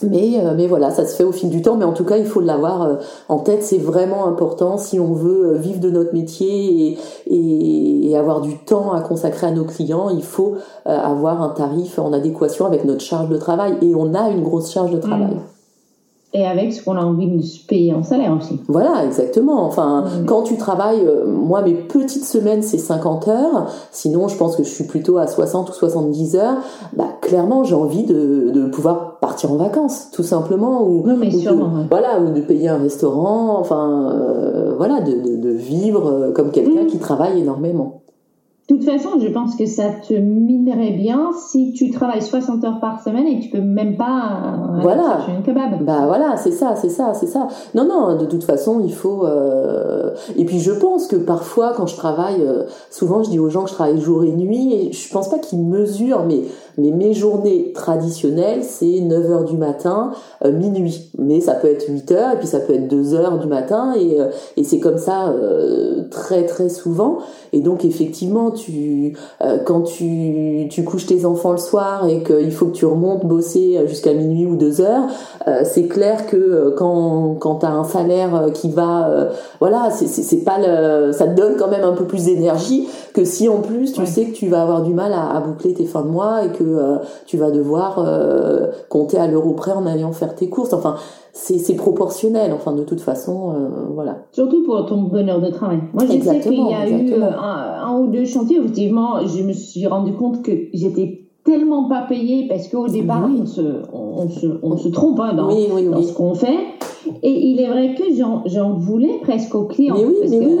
Mais, mais voilà, ça se fait au fil du temps, mais en tout cas, il faut l'avoir en tête, c'est vraiment important si on veut vivre de notre métier et, et, et, avoir du temps à consacrer à nos clients, il faut avoir un tarif en adéquation avec notre charge de travail, et on a une grosse charge de travail. Mmh et avec ce qu'on a envie de se payer en salaire aussi. Voilà, exactement. Enfin, mm. quand tu travailles, euh, moi, mes petites semaines, c'est 50 heures. Sinon, je pense que je suis plutôt à 60 ou 70 heures. Bah, clairement, j'ai envie de, de pouvoir partir en vacances, tout simplement. Ou, non, mais sûrement, Voilà, ou de payer un restaurant. Enfin, euh, voilà, de, de, de, vivre euh, comme quelqu'un mm. qui travaille énormément. De toute façon, je pense que ça te minerait bien si tu travailles 60 heures par semaine et tu peux même pas euh, voilà. chercher un kebab. Bah voilà, c'est ça, c'est ça, c'est ça. Non, non, de toute façon, il faut. Euh... Et puis je pense que parfois, quand je travaille, euh, souvent je dis aux gens que je travaille jour et nuit, et je pense pas qu'ils mesurent, mais mais mes journées traditionnelles, c'est 9 heures du matin, euh, minuit. Mais ça peut être 8 heures, et puis ça peut être 2 heures du matin, et, euh, et c'est comme ça euh, très très souvent. Et donc effectivement, tu, quand tu, tu couches tes enfants le soir et qu'il faut que tu remontes bosser jusqu'à minuit ou 2 heures, c'est clair que quand, quand tu as un salaire qui va... voilà, c'est pas le, ça te donne quand même un peu plus d'énergie que si en plus tu sais que tu vas avoir du mal à, à boucler tes fins de mois et que euh, tu vas devoir euh, compter à l'euro près en allant faire tes courses. Enfin, c'est proportionnel. Enfin, de toute façon, euh, voilà. Surtout pour ton bonheur de travail. Moi, je sais qu'il y a eu un, ou deux chantiers. Effectivement, je me suis rendu compte que j'étais tellement pas payée parce qu'au départ, on, se, on, se, on, se, trompe hein, dans, dans ce qu'on fait. Et il est vrai que j'en voulais presque aux clients. Mais oui, parce mais que, oui.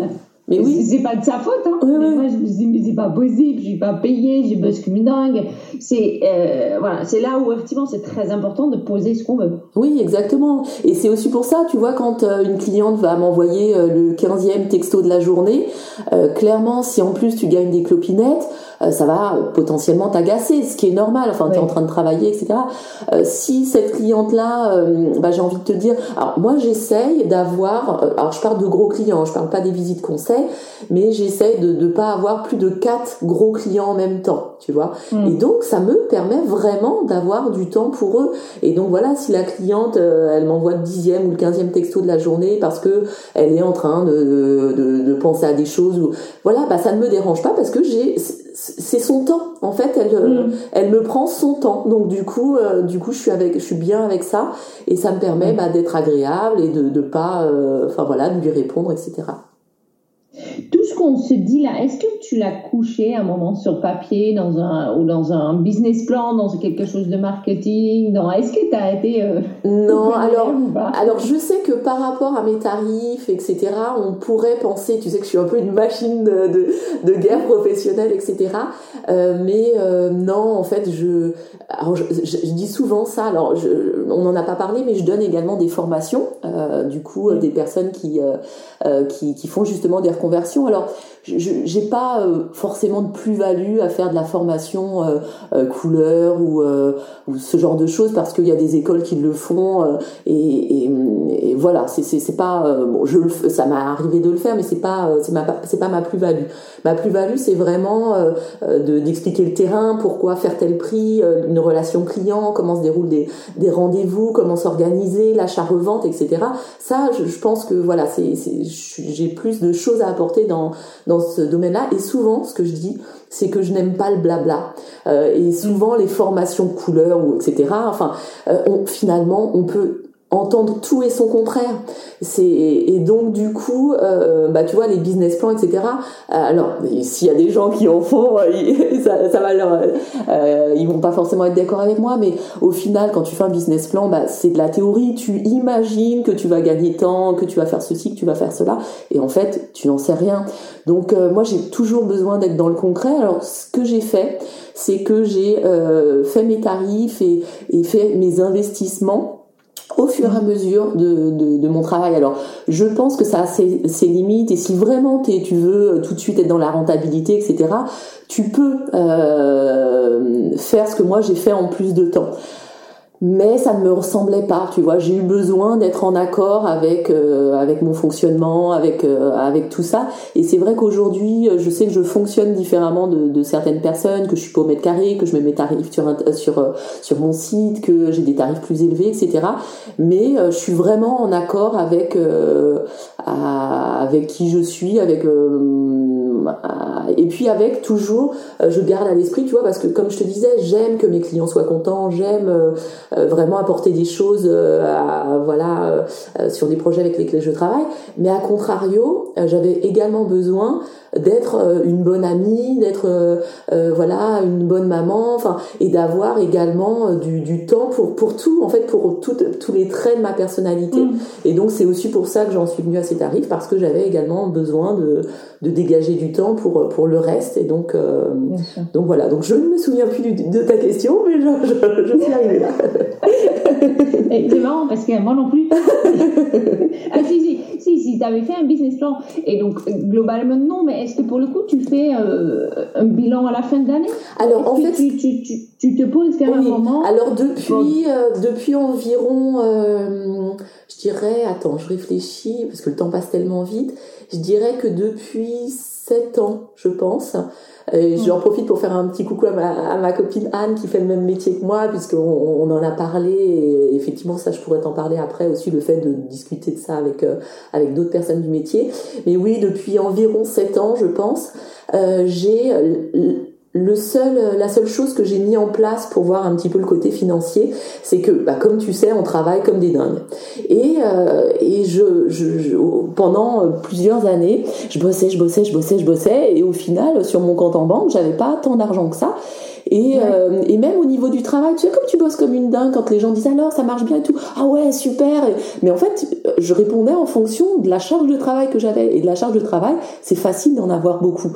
Mais oui. C'est pas de sa faute, hein. mais moi, je me dis, mais c'est pas possible, je suis pas payée, j'ai bosse comme une dingue. C'est, euh, voilà, c'est là où, effectivement, c'est très important de poser ce qu'on veut. Oui, exactement. Et c'est aussi pour ça, tu vois, quand euh, une cliente va m'envoyer euh, le 15e texto de la journée, euh, clairement, si en plus tu gagnes des clopinettes, ça va potentiellement t'agacer, ce qui est normal. Enfin, tu es en train de travailler, etc. Euh, si cette cliente-là, euh, bah, j'ai envie de te dire, alors moi j'essaye d'avoir, alors je parle de gros clients, je parle pas des visites conseils, mais j'essaye de ne pas avoir plus de quatre gros clients en même temps, tu vois. Mm. Et donc ça me permet vraiment d'avoir du temps pour eux. Et donc voilà, si la cliente, elle m'envoie le dixième ou le quinzième texto de la journée parce que elle est en train de, de, de penser à des choses, ou voilà, bah ça ne me dérange pas parce que j'ai c'est son temps en fait elle euh, mm. elle me prend son temps donc du coup euh, du coup je suis avec je suis bien avec ça et ça me permet mm. bah, d'être agréable et de de pas euh, enfin voilà de lui répondre etc qu'on se dit là, est-ce que tu l'as couché à un moment sur papier dans un, ou dans un business plan, dans quelque chose de marketing dans, Est-ce que tu as été... Euh, non, alors, alors je sais que par rapport à mes tarifs, etc., on pourrait penser, tu sais que je suis un peu une machine de, de, guerre professionnelle, etc. Euh, mais euh, non, en fait, je, alors je, dis souvent ça, alors je, on n'en a pas parlé, mais je donne également des formations, euh, du coup, des personnes qui, qui, qui font justement des reconversions. Alors, je j'ai pas euh, forcément de plus-value à faire de la formation euh, euh, couleur ou, ou, ce genre de choses parce qu'il y a des écoles qui le font et, et, et, voilà c'est pas bon je le, ça m'a arrivé de le faire mais c'est pas c'est c'est pas ma plus-value. Ma plus-value c'est vraiment de d'expliquer le terrain pourquoi faire tel prix une relation client comment se déroulent des des rendez-vous comment s'organiser l'achat revente etc ça je, je pense que voilà c'est j'ai plus de choses à apporter dans dans ce domaine-là. Et souvent, ce que je dis, c'est que je n'aime pas le blabla. Euh, et souvent, les formations couleurs ou etc. Enfin, euh, on, finalement, on peut entendre tout et son contraire. C'est et donc du coup, euh, bah tu vois les business plans, etc. Euh, alors s'il y a des gens qui en font, euh, ça, ça va leur, euh, ils vont pas forcément être d'accord avec moi, mais au final, quand tu fais un business plan, bah c'est de la théorie. Tu imagines que tu vas gagner tant, que tu vas faire ceci, que tu vas faire cela, et en fait, tu n'en sais rien. Donc moi, j'ai toujours besoin d'être dans le concret. Alors ce que j'ai fait, c'est que j'ai fait mes tarifs et, et fait mes investissements au fur et à mesure de, mon travail. Alors, je pense que ça a ses, limites et si vraiment tu veux euh, tout de suite être dans la rentabilité, etc., tu peux euh, faire ce que moi j'ai fait en plus de temps mais ça ne me ressemblait pas tu vois. J'ai eu besoin d'être en accord avec euh, avec mon fonctionnement avec euh, avec tout ça. Et c'est vrai qu'aujourd'hui je sais que je fonctionne différemment de, de, certaines personnes que je suis pas au mètre carré que je mets mes tarifs sur sur euh, sur mon site que j'ai des tarifs plus élevés etc mais je suis vraiment en accord avec avec qui je suis avec et puis avec toujours je garde à l'esprit tu vois parce que comme je te disais j'aime que mes clients soient contents j'aime euh, vraiment apporter des choses euh, à, voilà euh, sur des projets avec lesquels je travaille mais à contrario j'avais également besoin d'être une bonne amie, d'être voilà une bonne maman, enfin et d'avoir également du, du, temps pour pour tout en fait pour tout, tous les traits de ma personnalité. Mm. Et donc c'est aussi pour ça que j'en suis venue à ces tarifs parce que j'avais également besoin de de dégager du temps pour pour le reste et donc donc voilà. Donc je ne me souviens plus de ta question mais je, je, je suis arrivée là. c'est marrant parce que moi non plus. ah, si, si, si, si tu avais fait un business plan, et donc globalement non, mais est-ce que pour le coup tu fais euh, un bilan à la fin de l'année? Alors en fait. Tu, tu, tu, tu, te poses quand même un moment? Alors depuis, euh, depuis environ, euh, je dirais, attends, je réfléchis parce que le temps passe tellement vite, je dirais que depuis 7 ans, je pense. Euh, J'en profite pour faire un petit coucou à ma, à ma, copine Anne qui fait le même métier que moi puisqu'on on en a parlé et effectivement ça je pourrais t'en parler après aussi le fait de discuter de ça avec euh, avec d'autres personnes du métier. Mais oui, depuis environ 7 ans, je pense, euh, j'ai le seul, la seule chose que j'ai mis en place pour voir un petit peu le côté financier, c'est que, bah, comme tu sais, on travaille comme des dingues. Et, euh, et je, je, pendant plusieurs années, je bossais, je bossais, je bossais, je bossais, et au final, sur mon compte en banque, j'avais pas tant d'argent que ça. Et, euh, et même au niveau du travail, tu sais, comme tu bosses comme une dingue, quand les gens disent alors ça marche bien et tout, ah ouais, super. Mais en fait, je répondais en fonction de la charge de travail que j'avais. Et de la charge de travail, c'est facile d'en avoir beaucoup.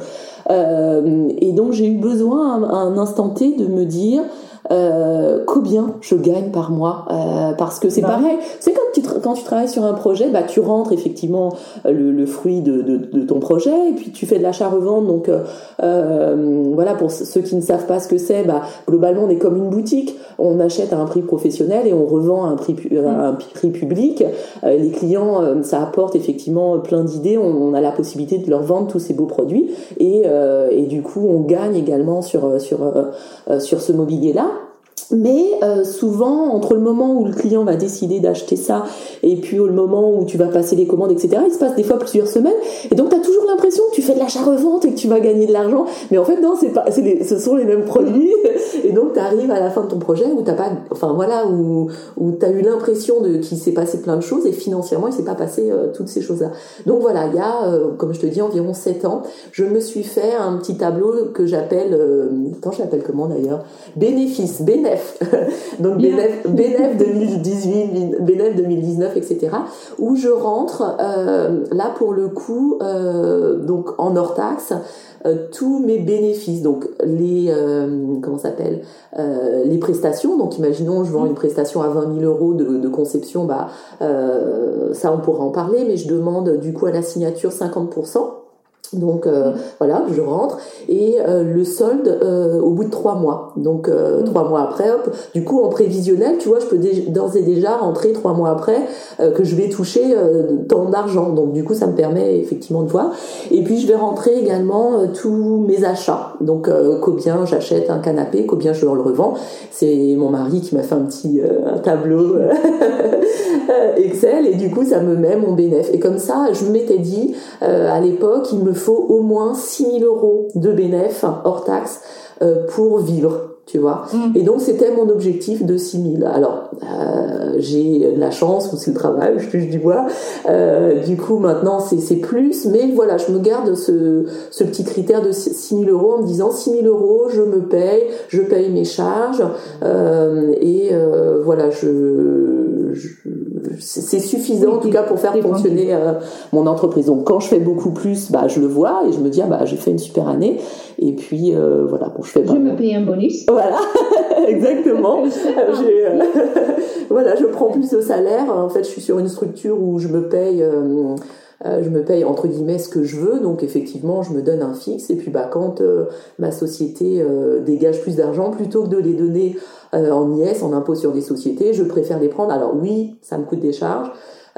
Euh, et donc j'ai eu besoin à un instant T de me dire euh, combien je gagne par mois euh, parce que c'est bah. pareil c'est quand tu quand tu travailles sur un projet bah tu rentres effectivement le, le fruit de, de, de, ton projet et puis tu fais de l'achat revente donc euh, voilà pour ceux qui ne savent pas ce que c'est bah globalement on est comme une boutique. On achète à un prix professionnel et on revend à un prix à un prix public. Les clients ça apporte effectivement plein d'idées. On, on, a la possibilité de leur vendre tous ces beaux produits. Et euh, et du coup on gagne également sur euh, sur euh, sur ce mobilier là mais euh, souvent, entre le moment où le client va décider d'acheter ça et puis au moment où tu vas passer les commandes, etc., il se passe des fois plusieurs semaines. Et donc, tu as toujours l'impression que tu fais de l'achat-revente et que tu vas gagner de l'argent. Mais en fait, non, c'est pas, ce sont les mêmes produits. Et donc, tu arrives à la fin de ton projet où t'as pas, enfin voilà, où, où tu as eu l'impression de qu'il s'est passé plein de choses et financièrement, il s'est pas passé euh, toutes ces choses-là. Donc voilà, il y a, euh, comme je te dis, environ 7 ans, je me suis fait un petit tableau que j'appelle, attends, je l'appelle comment d'ailleurs? Bénéfice, donc BNF, 2018, BNF 2019, etc. Où je rentre euh, là pour le coup, euh, donc en hors taxe, euh, tous mes bénéfices, donc les euh, comment s'appelle euh, les prestations. Donc imaginons je vends une prestation à 20 000 euros de, de conception, bah ça on pourra en parler, mais je demande du coup à la signature 50 donc euh, voilà, je rentre et euh, le solde euh, au bout de trois mois. Donc mm. trois mois après, hop, du coup en prévisionnel, tu vois, je peux d'ores et déjà rentrer trois mois après que je vais toucher tant d'argent. Donc du coup, ça me permet effectivement de voir. Et puis je vais rentrer également tous mes achats. Donc combien j'achète un canapé, combien je le revends. C'est mon mari qui m'a fait un petit un tableau Excel et du coup ça me met mon bénéfice. Et comme ça, je m'étais dit à l'époque, il me me faut au moins 6 000 euros de bénéfice hors taxe pour vivre tu vois. Mm. Et donc c'était mon objectif de 6000. Alors euh, j'ai de la chance, c'est le travail, je touche du bois. Euh, du coup maintenant c'est plus, mais voilà, je me garde ce, ce petit critère de 6000 euros en me disant 6000 euros, je me paye, je paye mes charges euh, et euh, voilà, je c'est suffisant en tout cas pour faire fonctionner euh, mon entreprise. Donc quand je fais beaucoup plus, bah je le vois et je me dis ah, bah j'ai fait une super année et puis euh, voilà bon je fais pas. Je me paye un bonus. Voilà exactement. Euh, voilà je prends plus de salaire. En fait je suis sur une structure où je me paye. Je me paye entre guillemets ce que je veux, donc effectivement je me donne un fixe et puis bah quand ma société dégage plus d'argent, plutôt que de les donner euh, en IS, en impôt sur des sociétés, je préfère les prendre. Alors oui, ça me coûte des charges,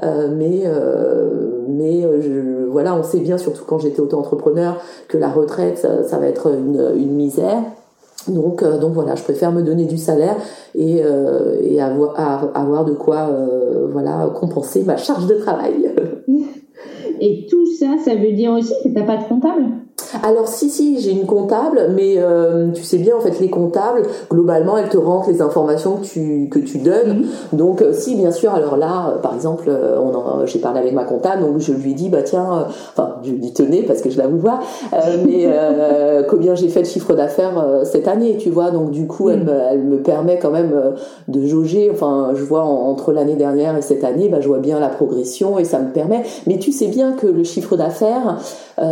euh, mais euh, mais voilà, on sait bien, surtout quand j'étais auto-entrepreneur, que la retraite, ça, va être une, une misère. Donc, donc voilà, je préfère me donner du salaire et, et avoir, avoir de quoi voilà compenser ma charge de travail. Et tout ça, ça veut dire aussi que t'as pas de comptable? Alors si si j'ai une comptable mais euh, tu sais bien en fait les comptables globalement elles te rentrent les informations que tu que tu donnes mhm. donc euh, si bien sûr alors là euh, par exemple on j'ai parlé avec ma comptable donc je lui ai dit bah tiens enfin je lui dis tenez parce que je la vois mais combien j'ai fait de chiffre d'affaires cette année tu vois donc du coup elle, mhm. me, elle me permet quand même de jauger enfin je vois entre l'année dernière et cette année bah je vois bien la progression et ça me permet mais tu sais bien que le chiffre d'affaires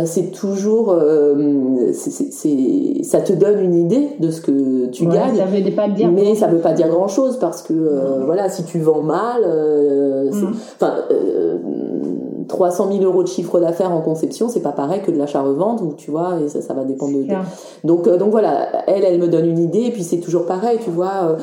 c'est toujours euh, c'est, ça te donne une idée de ce que tu gagnes. Ça veut pas dire mais ça veut pas dire grand chose parce que euh, voilà, si tu vends mal, euh, mm. enfin. 300 000 euros de chiffre d'affaires en conception, c'est pas pareil que de l'achat-revente où tu vois, et ça, ça va dépendre de. Donc, donc voilà, elle, elle me donne une idée, et puis c'est toujours pareil, tu vois,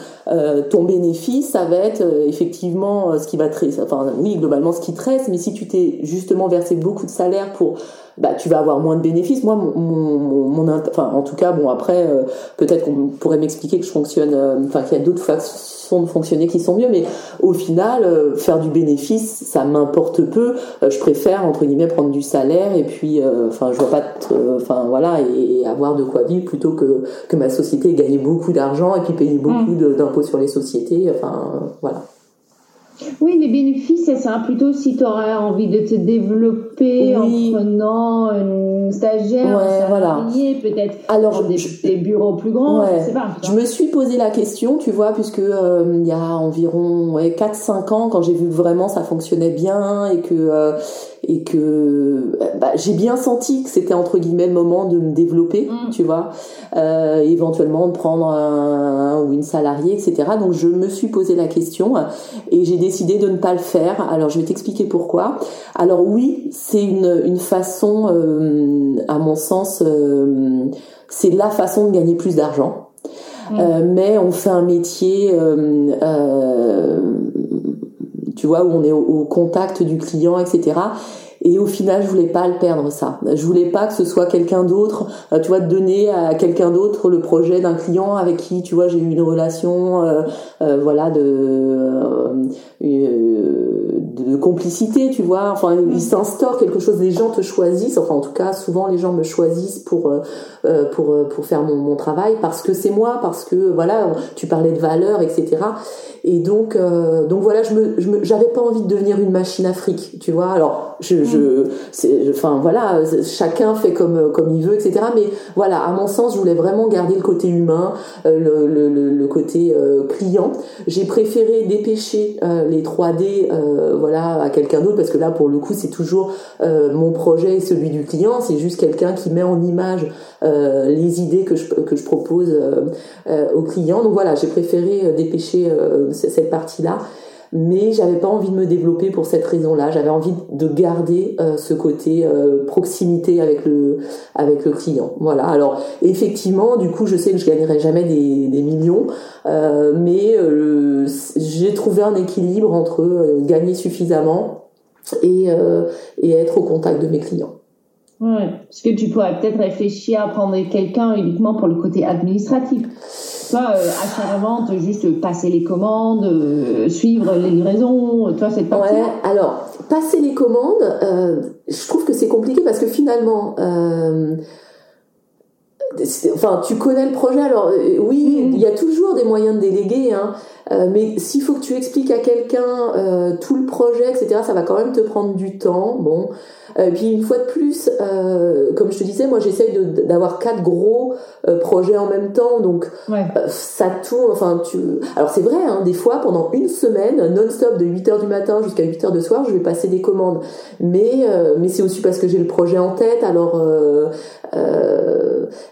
ton bénéfice, ça va être effectivement ce qui va te, enfin oui, globalement ce qui te reste, mais si tu t'es justement versé beaucoup de salaire pour bah tu vas avoir moins de bénéfices. Moi, mon, mon, mon enfin en tout cas, bon après, euh, peut-être qu'on pourrait m'expliquer que je fonctionne, euh, enfin qu'il y a d'autres façons de fonctionner qui sont mieux, mais au final, euh, faire du bénéfice, ça m'importe peu. je préfère entre guillemets prendre du salaire et puis, enfin, je vois pas, enfin voilà, et, avoir de quoi vivre plutôt que que ma société gagner beaucoup d'argent et puis payer beaucoup mmh. d'impôts sur les sociétés. Enfin voilà. Oui, les bénéfices, ça sera plutôt si tu auras envie de te développer en prenant une stagiaire, ouais, voilà. peut-être Alors, des, bureaux plus grands, je sais pas. Je me suis posé la question, tu vois, puisque euh, il y a environ ouais, 4-5 ans, quand j'ai vu que vraiment ça fonctionnait bien et que euh, et que bah, j'ai bien senti que c'était entre guillemets le moment de me développer, mm. tu vois, euh, éventuellement de prendre un, ou une salariée, etc. Donc je me suis posé la question et j'ai décidé de ne pas le faire. Alors je vais t'expliquer pourquoi. Alors oui, c'est une, une façon, euh, à mon sens, euh, c'est la façon de gagner plus d'argent. Mm. Euh, mais on fait un métier tu vois, où on est au, contact du client, etc. Et au final, je voulais pas le perdre ça. Je voulais pas que ce soit quelqu'un d'autre, euh, tu vois, donner à quelqu'un d'autre le projet d'un client avec qui, tu vois, j'ai eu une relation, euh, euh, voilà, de, de complicité, tu vois. Enfin, il s'instaure quelque chose. Les gens te choisissent. Enfin, en tout cas, souvent les gens me choisissent pour pour pour faire mon, mon travail parce que c'est moi, parce que voilà, tu parlais de valeur, etc. Et donc, euh, donc voilà, je me, je me, j'avais pas envie de devenir une machine à fric, tu vois. Alors, je, je, c'est, enfin voilà, chacun fait comme comme il veut, etc. Mais voilà, à mon sens, je voulais vraiment garder le côté humain, euh, le, côté euh, client. J'ai préféré dépêcher les 3D, voilà, à quelqu'un d'autre parce que là, pour le coup, c'est toujours mon projet et celui du client. C'est juste quelqu'un qui met en image les idées que je que je propose au client. Donc voilà, j'ai préféré dépêcher cette partie-là. Mais j'avais pas envie de me développer pour cette raison-là. J'avais envie de garder euh, ce côté euh, proximité avec le avec le client. Voilà. Alors effectivement, du coup, je sais que je gagnerai jamais des, des millions, euh, mais j'ai trouvé un équilibre entre gagner suffisamment et et être au contact de mes clients. Ouais, parce que tu pourrais peut-être réfléchir à prendre quelqu'un uniquement pour le côté administratif. Toi, euh, achat juste passer les commandes, euh, suivre les livraisons, toi, cette partie. Ouais, alors, passer les commandes, euh, je trouve que c'est compliqué parce que finalement, euh, enfin, tu connais le projet, alors euh, oui, mm-hmm. il y a toujours des moyens de déléguer, hein, euh, mais s'il faut que tu expliques à quelqu'un euh, tout le projet, etc., ça va quand même te prendre du temps. Bon, euh, puis une fois de plus, euh, comme je te disais, moi j'essaye d'avoir quatre gros euh, projets en même temps, donc ça tourne. Enfin, tu. Alors c'est vrai, hein, des fois pendant une semaine, non-stop de 8 h du matin jusqu'à 8 h de soir, je vais passer des commandes. Mais mais c'est aussi parce que j'ai le projet en tête. Alors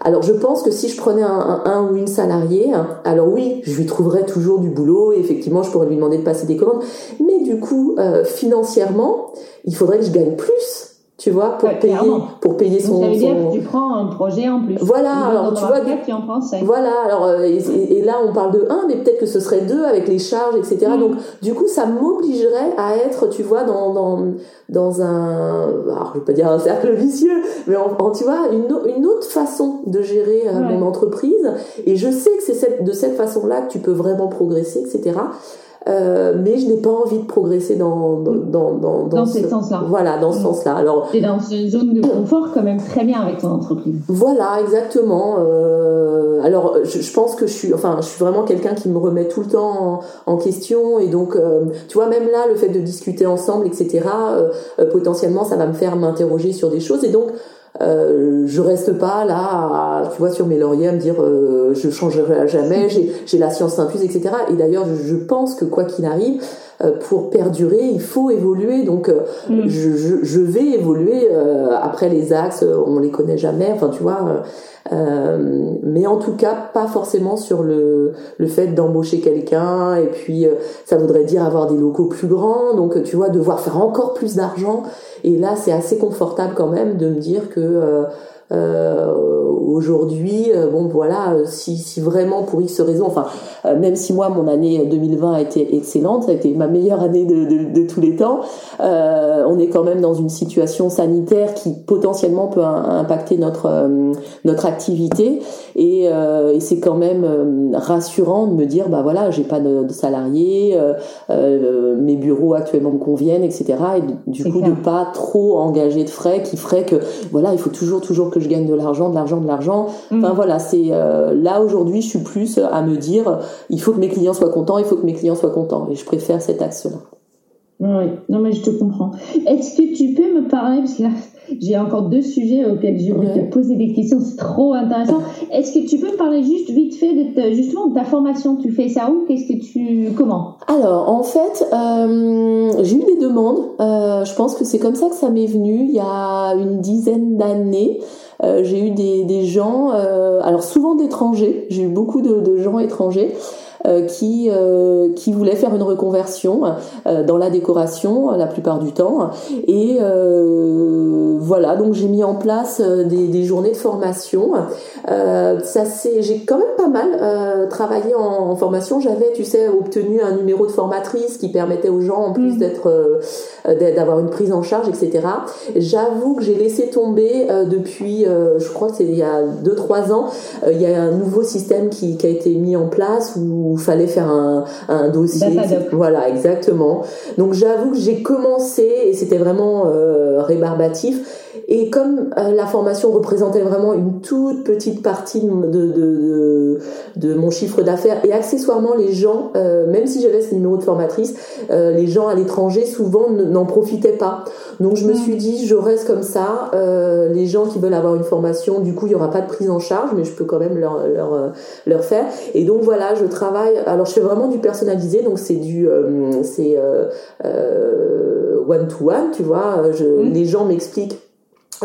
alors je pense que si je prenais un, un, ou une salariée, hein, alors oui, je lui trouverais toujours du boulot. Et effectivement, je pourrais lui demander de passer des commandes. Mais du coup, financièrement, il faudrait que je gagne plus tu vois, pour payer, pour payer son. ça veut dire que tu prends un projet en plus. Voilà, alors tu vois, tu en prends Voilà, alors euh, et, là on parle de un, mais peut-être que ce serait deux avec les charges, etc. Mm. Donc du coup, ça m'obligerait à être, tu vois, dans dans dans un, alors je vais pas dire un cercle vicieux, mais en, tu vois, une une autre façon de gérer euh, mon entreprise. Et je sais que c'est cette, de cette façon-là que tu peux vraiment progresser, etc. Euh, mais je n'ai pas envie de progresser dans dans dans dans, dans, ce sens-là. Voilà, dans ce mm. sens-là. Alors es dans une zone de confort quand même très bien avec ton entreprise. Voilà, exactement. Euh, alors je, je, pense que je suis, enfin, je suis vraiment quelqu'un qui me remet tout le temps en, en question et donc euh, tu vois même là le fait de discuter ensemble, etc. Euh, potentiellement ça va me faire m'interroger sur des choses et donc euh, je reste pas là, tu vois, sur mes lauriers à me dire euh, je changerai à jamais, j'ai la science infuse, etc. Et d'ailleurs, je, pense que quoi qu'il arrive, euh, pour perdurer, il faut évoluer. Donc, euh, mm. je, je, je, vais évoluer. après les axes, on les connaît jamais. Enfin, tu vois. Euh, mais en tout cas pas forcément sur le, le fait d'embaucher quelqu'un et puis ça voudrait dire avoir des locaux plus grands donc tu vois devoir faire encore plus d'argent et là, c'est assez confortable quand même de me dire que euh, euh, aujourd'hui, euh, bon voilà, si, si vraiment pour X raison, enfin même si moi mon année 2020 a été excellente, ça a été ma meilleure année de, de, de tous les temps, euh, on est quand même dans une situation sanitaire qui potentiellement peut impacter notre notre activité. Et, et c'est quand même rassurant de me dire bah voilà j'ai pas de, de salariés, mes bureaux actuellement me conviennent etc et du coup de pas trop engager de frais qui ferait que voilà il faut toujours toujours que je gagne de l'argent, de l'argent, de l'argent. Enfin mm. voilà, c'est euh, là aujourd'hui, je suis plus à me dire, il faut que mes clients soient contents, il faut que mes clients soient contents, et je préfère cet axe-là. Oui, non mais je te comprends. Est-ce que tu peux me parler, parce que là, j'ai encore deux sujets auxquels je vais te poser des questions, c'est trop intéressant. Est-ce que tu peux me parler juste vite fait de justement de ta formation? Tu fais ça où? Qu'est-ce que tu comment? Alors en fait, euh, j'ai eu des demandes. Euh, je pense que c'est comme ça que ça m'est venu il y a une dizaine d'années. Euh, j'ai eu des, des gens, euh, alors souvent d'étrangers, j'ai eu beaucoup de, de gens étrangers. Euh, qui euh, qui voulaient faire une reconversion euh, dans la décoration la plupart du temps. Et voilà donc j'ai mis en place des, des, journées de formation. Ça c'est j'ai quand même pas mal travaillé en, en formation. J'avais tu sais obtenu un numéro de formatrice qui permettait aux gens en plus mmh. d'être d'avoir une prise en charge etc j'avoue que j'ai laissé tomber depuis je crois que c'est il y a 2-3 ans il y a un nouveau système qui, qui a été mis en place où où fallait faire un, un dossier. Voilà, exactement. Donc j'avoue que j'ai commencé et c'était vraiment euh, rébarbatif. Et comme euh, la formation représentait vraiment une toute petite partie de, de, de, de mon chiffre d'affaires et accessoirement les gens, euh, même si j'avais ce numéro de formatrice, euh, les gens à l'étranger souvent n'en profitaient pas. Donc je me suis dit, je reste comme ça. les gens qui veulent avoir une formation, du coup, il y aura pas de prise en charge, mais je peux quand même leur, leur, leur faire. Et donc voilà, je travaille. Alors je fais vraiment du personnalisé, donc c'est du c'est one to one, tu vois. Je, mmh. Les gens m'expliquent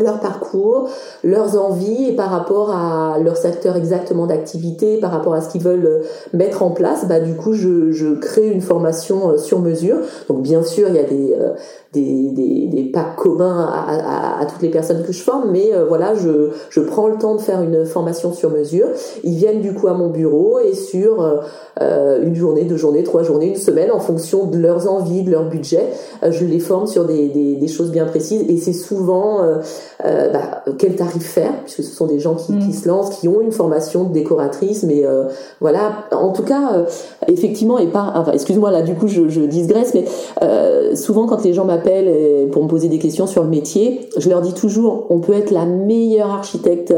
leur parcours, leurs envies et par rapport à leur secteur exactement d'activité, par rapport à ce qu'ils veulent euh, mettre en place, bah du coup je, je crée une formation euh, sur mesure. Donc bien sûr il y a des euh, des, des, des pas communs à, à, à, toutes les personnes que je forme, mais euh, voilà, je, je prends le temps de faire une formation sur mesure. Ils viennent du coup à mon bureau et sur euh, euh une journée, deux journées, trois journées, une semaine, en fonction de leurs envies, de leur budget, je les forme sur des, des, des, choses bien précises. Et c'est souvent bah, quel tarif faire, puisque ce sont des gens qui, qui, mm. se lancent, qui ont une formation de décoratrice, mais voilà, en tout cas, effectivement, et pas, enfin, excuse-moi là, du coup, je, je digresse, mais souvent quand les gens m'appellent pour me poser des questions sur le métier, je leur dis toujours, on peut être la meilleure architecte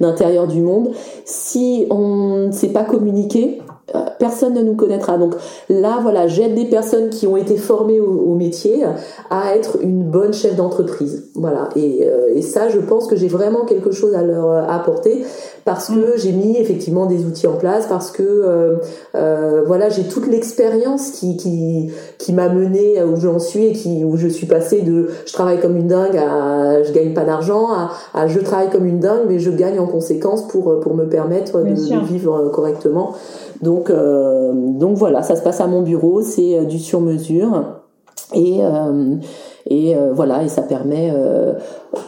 d'intérieur du monde si on ne sait pas communiquer euh, personne ne nous connaîtra. Donc là, voilà, j'aide des personnes qui ont été formées au, métier à être une bonne chef d'entreprise. Voilà. Et, euh, et, ça, je pense que j'ai vraiment quelque chose à leur apporter parce que mm. j'ai mis effectivement des outils en place, parce que euh, euh, voilà, j'ai toute l'expérience qui qui qui m'a mené où j'en suis et qui où je suis passée de je travaille comme une dingue à je gagne pas d'argent à, à, je travaille comme une dingue mais je gagne en conséquence pour pour me permettre de, de, vivre correctement. Donc euh, donc voilà, ça se passe à mon bureau, c'est euh, du sur mesure et euh, et euh, voilà, et ça permet euh,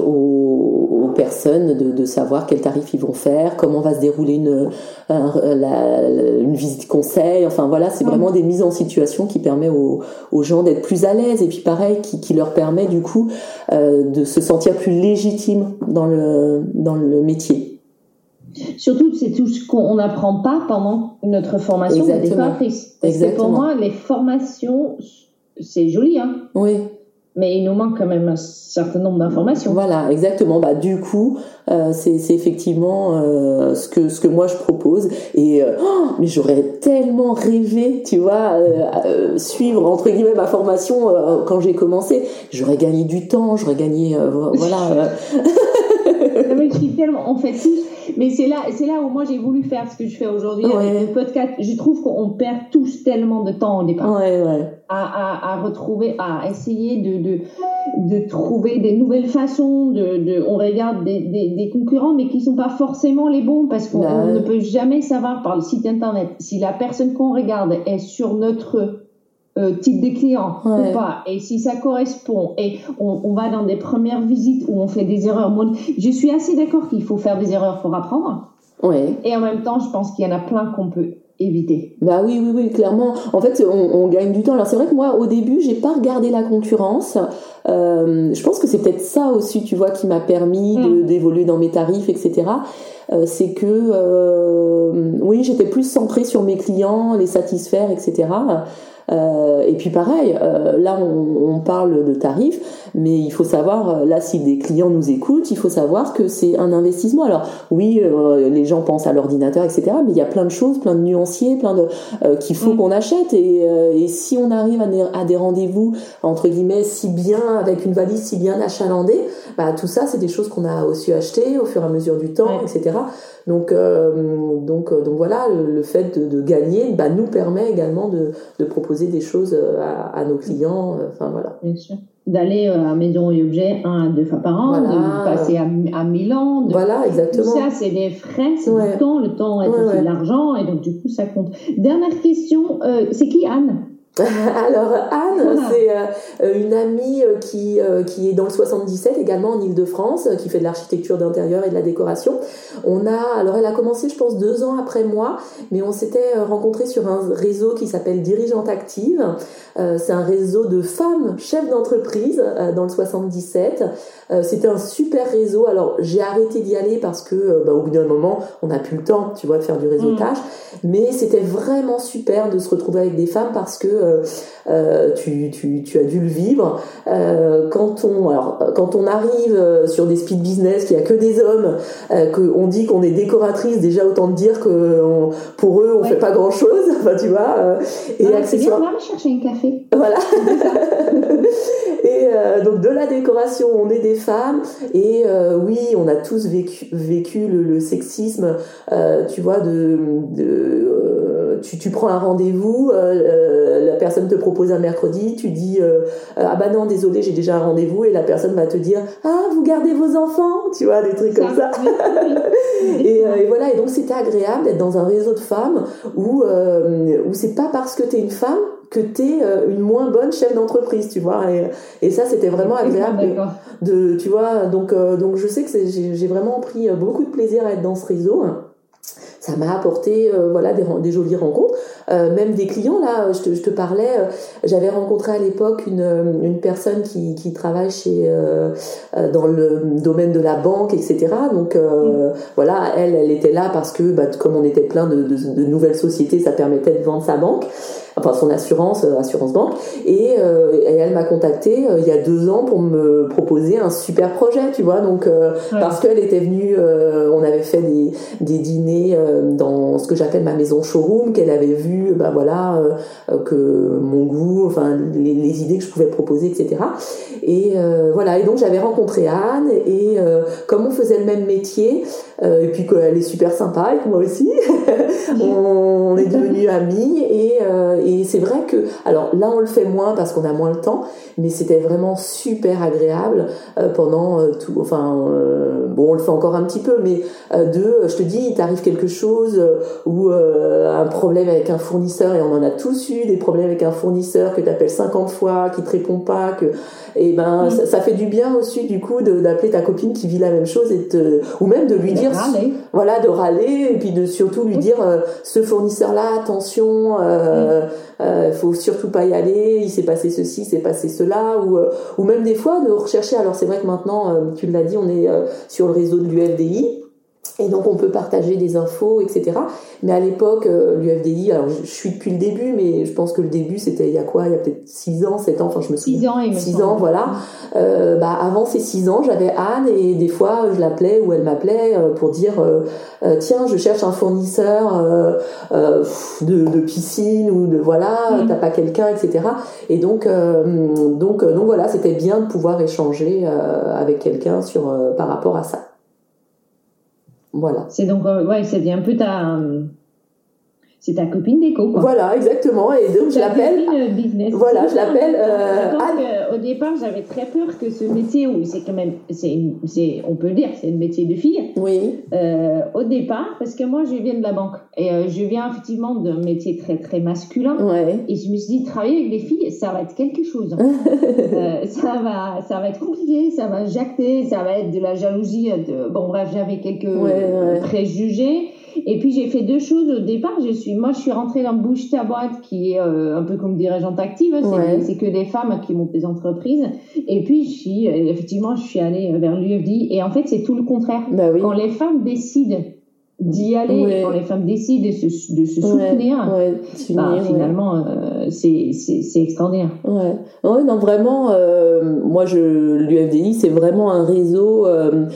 aux, personnes de, de, savoir quel tarif ils vont faire, comment va se dérouler une, la, une visite conseil. Enfin voilà, c'est vraiment des mises en situation qui permet aux, aux gens d'être plus à l'aise et puis pareil, qui, qui leur permet du coup euh, de se sentir plus légitime dans le, dans le métier. Surtout, c'est tout ce qu'on n'apprend pas pendant notre formation de décoratrice. Parce que pour moi, les formations, c'est joli, hein. Oui mais il nous manque quand même un certain nombre d'informations. Voilà, exactement. Bah du coup, euh, c'est effectivement euh, ce que ce que moi je propose. Et euh, oh, mais j'aurais tellement rêvé, tu vois, euh, suivre entre guillemets ma formation quand j'ai commencé. J'aurais gagné du temps, j'aurais gagné, voilà. mais je suis tellement, on fait tous mais c'est là, c'est là où moi j'ai voulu faire ce que je fais aujourd'hui avec le podcast. Je trouve qu'on perd tous tellement de temps au départ. Ouais, ouais. À, à, à, retrouver, à essayer de, de, de trouver des nouvelles façons. De, de on regarde des, des, des, concurrents, mais qui sont pas forcément les bons parce qu'on bah ne peut jamais savoir par le site internet si la personne qu'on regarde est sur notre euh, type de client ou pas, et si ça correspond, et on, on, va dans des premières visites où on fait des erreurs. Je suis assez d'accord qu'il faut faire des erreurs pour apprendre. Ouais. Et en même temps, je pense qu'il y en a plein qu'on peut éviter. Bah oui, oui, oui, clairement. En fait, on, on gagne du temps. Alors c'est vrai que moi, au début, j'ai pas regardé la concurrence. Euh, je pense que c'est peut-être ça aussi, tu vois, qui m'a permis mm. d'évoluer dans mes tarifs, etc. Euh, c'est que euh, oui, j'étais plus centrée sur mes clients, les satisfaire, etc. Euh, et puis pareil, euh, là on, on, parle de tarifs, mais il faut savoir, euh, là si des clients nous écoutent, il faut savoir que c'est un investissement. Alors oui, les gens pensent à l'ordinateur, etc., mais il y a plein de choses, plein de nuanciers, plein de qu'il faut mm. qu'on achète. Et, et, si on arrive à des, à des rendez-vous entre guillemets si bien avec une valise si bien achalandée, bah tout ça c'est des choses qu'on a aussi achetées au fur et à mesure du temps, etc. Donc, euh, donc, euh, donc voilà, le, fait de, de, gagner bah, nous permet également de, de proposer des choses euh, à, à nos clients. Enfin voilà. Bien sûr. D'aller à Maison et Objets un à deux fois par an, de passer à, à Milan. De... Voilà, exactement. Tout ça, c'est des frais, c'est du temps. Le temps est aussi de l'argent et donc du coup, ça compte. Dernière question, euh, c'est qui Anne? Alors Anne, c'est euh, une amie euh, qui, euh, qui est dans le 77 également en Ile-de-France, qui fait de l'architecture d'intérieur et de la décoration. On a, alors elle a commencé je pense deux ans après moi, mais on s'était rencontrés sur un réseau qui s'appelle Dirigeante Active. C'est un réseau de femmes chefs d'entreprise dans le 77. C'était un super réseau. Alors j'ai arrêté d'y aller parce que bah, au bout d'un moment, on n'a plus le temps, tu vois, de faire du réseautage. Mm. Mais c'était vraiment super de se retrouver avec des femmes parce que euh, euh, tu, tu, tu, as dû le vivre. Euh, quand on alors quand on arrive sur des speed business, qu'il y a que des hommes, qu'on dit qu'on est décoratrice, déjà autant de dire que pour eux on fait pas grand chose. Enfin tu vois. et ah, accessoirement. On va chercher un café. Voilà. et donc de la décoration, on est des femmes et oui, on a tous vécu, vécu le, le sexisme, tu vois, de, de tu, tu prends un rendez-vous, la personne te propose un mercredi, tu dis euh, ah bah non désolé j'ai déjà un rendez-vous et la personne va te dire ah vous gardez vos enfants, tu vois des trucs comme ça. et, euh, et, voilà et donc c'était agréable d'être dans un réseau de femmes où euh, où c'est pas parce que tu es une femme que tu es une moins bonne chef d'entreprise, tu vois. Et, et ça, c'était vraiment agréable de, tu vois. Donc, donc je sais que j'ai vraiment pris beaucoup de plaisir à être dans ce réseau ça m'a apporté voilà des, des, jolies rencontres même des clients là. Je te, je te parlais, j'avais rencontré à l'époque une, une personne qui, qui travaille chez dans le domaine de la banque, etc. Donc mm. voilà, elle, elle était là parce que bah, comme on était plein de, de, de nouvelles sociétés, ça permettait de vendre sa banque enfin son assurance, euh, assurance banque, et, euh, et elle m'a contacté euh, il y a deux ans pour me proposer un super projet, tu vois, donc parce qu'elle était venue, on avait fait des, des dîners dans ce que j'appelle ma maison showroom, qu'elle avait vu, bah voilà, que mon goût, enfin les, les, idées que je pouvais proposer, etc. Et voilà, et donc j'avais rencontré Anne, et comme on faisait le même métier, et puis qu'elle est super sympa, et que moi aussi, on, est devenus amis, et et c'est vrai que, alors là on le fait moins parce qu'on a moins le temps, mais c'était vraiment super agréable euh, pendant euh, tout. Enfin, euh, bon, on le fait encore un petit peu, mais de, je te dis, il t'arrive quelque chose ou un problème avec un fournisseur et on en a tous eu des problèmes avec un fournisseur que tu appelles 50 fois, qui te répond pas, que et ben mm. ça, fait du bien aussi du coup d'appeler ta copine qui vit la même chose et te, ou même de lui dire voilà de râler et puis de surtout lui dire ce fournisseur là attention euh, euh, faut surtout pas y aller, il s'est passé ceci, il s'est passé cela, ou, euh, ou même des fois de rechercher. Alors c'est vrai que maintenant, euh, tu l'as dit, on est euh, sur le réseau de l'UFDI. Et donc on peut partager des infos, etc. Mais à l'époque, euh, l'UFDI, alors je, suis depuis le début, mais je pense que le début c'était il y a quoi? Il y a peut-être 6 ans, 7 ans, enfin je me souviens. 6 ans, et 6 ans, voilà. Euh, bah, avant ces 6 ans, j'avais Anne et des fois je l'appelais ou elle m'appelait euh, pour dire euh, euh, tiens, je cherche un fournisseur de, de, piscine ou de voilà, mm. t'as pas quelqu'un, etc. Et donc, donc, donc voilà, c'était bien de pouvoir échanger avec quelqu'un sur par rapport à ça. Voilà. C'est donc, euh, ouais, c'est un peu ta, c'est ta copine déco, quoi. Voilà, exactement. Et donc, je l'appelle. business. Voilà, je l'appelle euh, Anne. au départ, j'avais très peur que ce métier, où c'est quand même, c'est, c'est, on peut le dire, c'est un métier de fille. Oui. Euh, au départ, parce que moi, je viens de la banque. Et euh, je viens effectivement d'un métier très, très masculin. Ouais. Et je me suis dit, travailler avec des filles, ça va être quelque chose. euh, ça va, ça va être compliqué, ça va jacter, ça va être de la jalousie. De... Bon, bref, j'avais quelques préjugés. Et puis j'ai fait deux choses au départ. Je suis, moi, je suis rentrée dans Bouge ta boîte, qui est euh, un peu comme dirigeante active. C'est que des femmes qui montent des entreprises. Et puis je suis, euh, effectivement, je suis allée vers l'UFD. Et en fait, c'est tout le contraire. Bah oui. Quand les femmes décident d'y aller, quand les femmes décident de se, de se soutenir, bah, finalement, euh, c'est extraordinaire. Ouais. ouais, non, vraiment, euh, moi, je l'UFDI, c'est vraiment un réseau. Euh,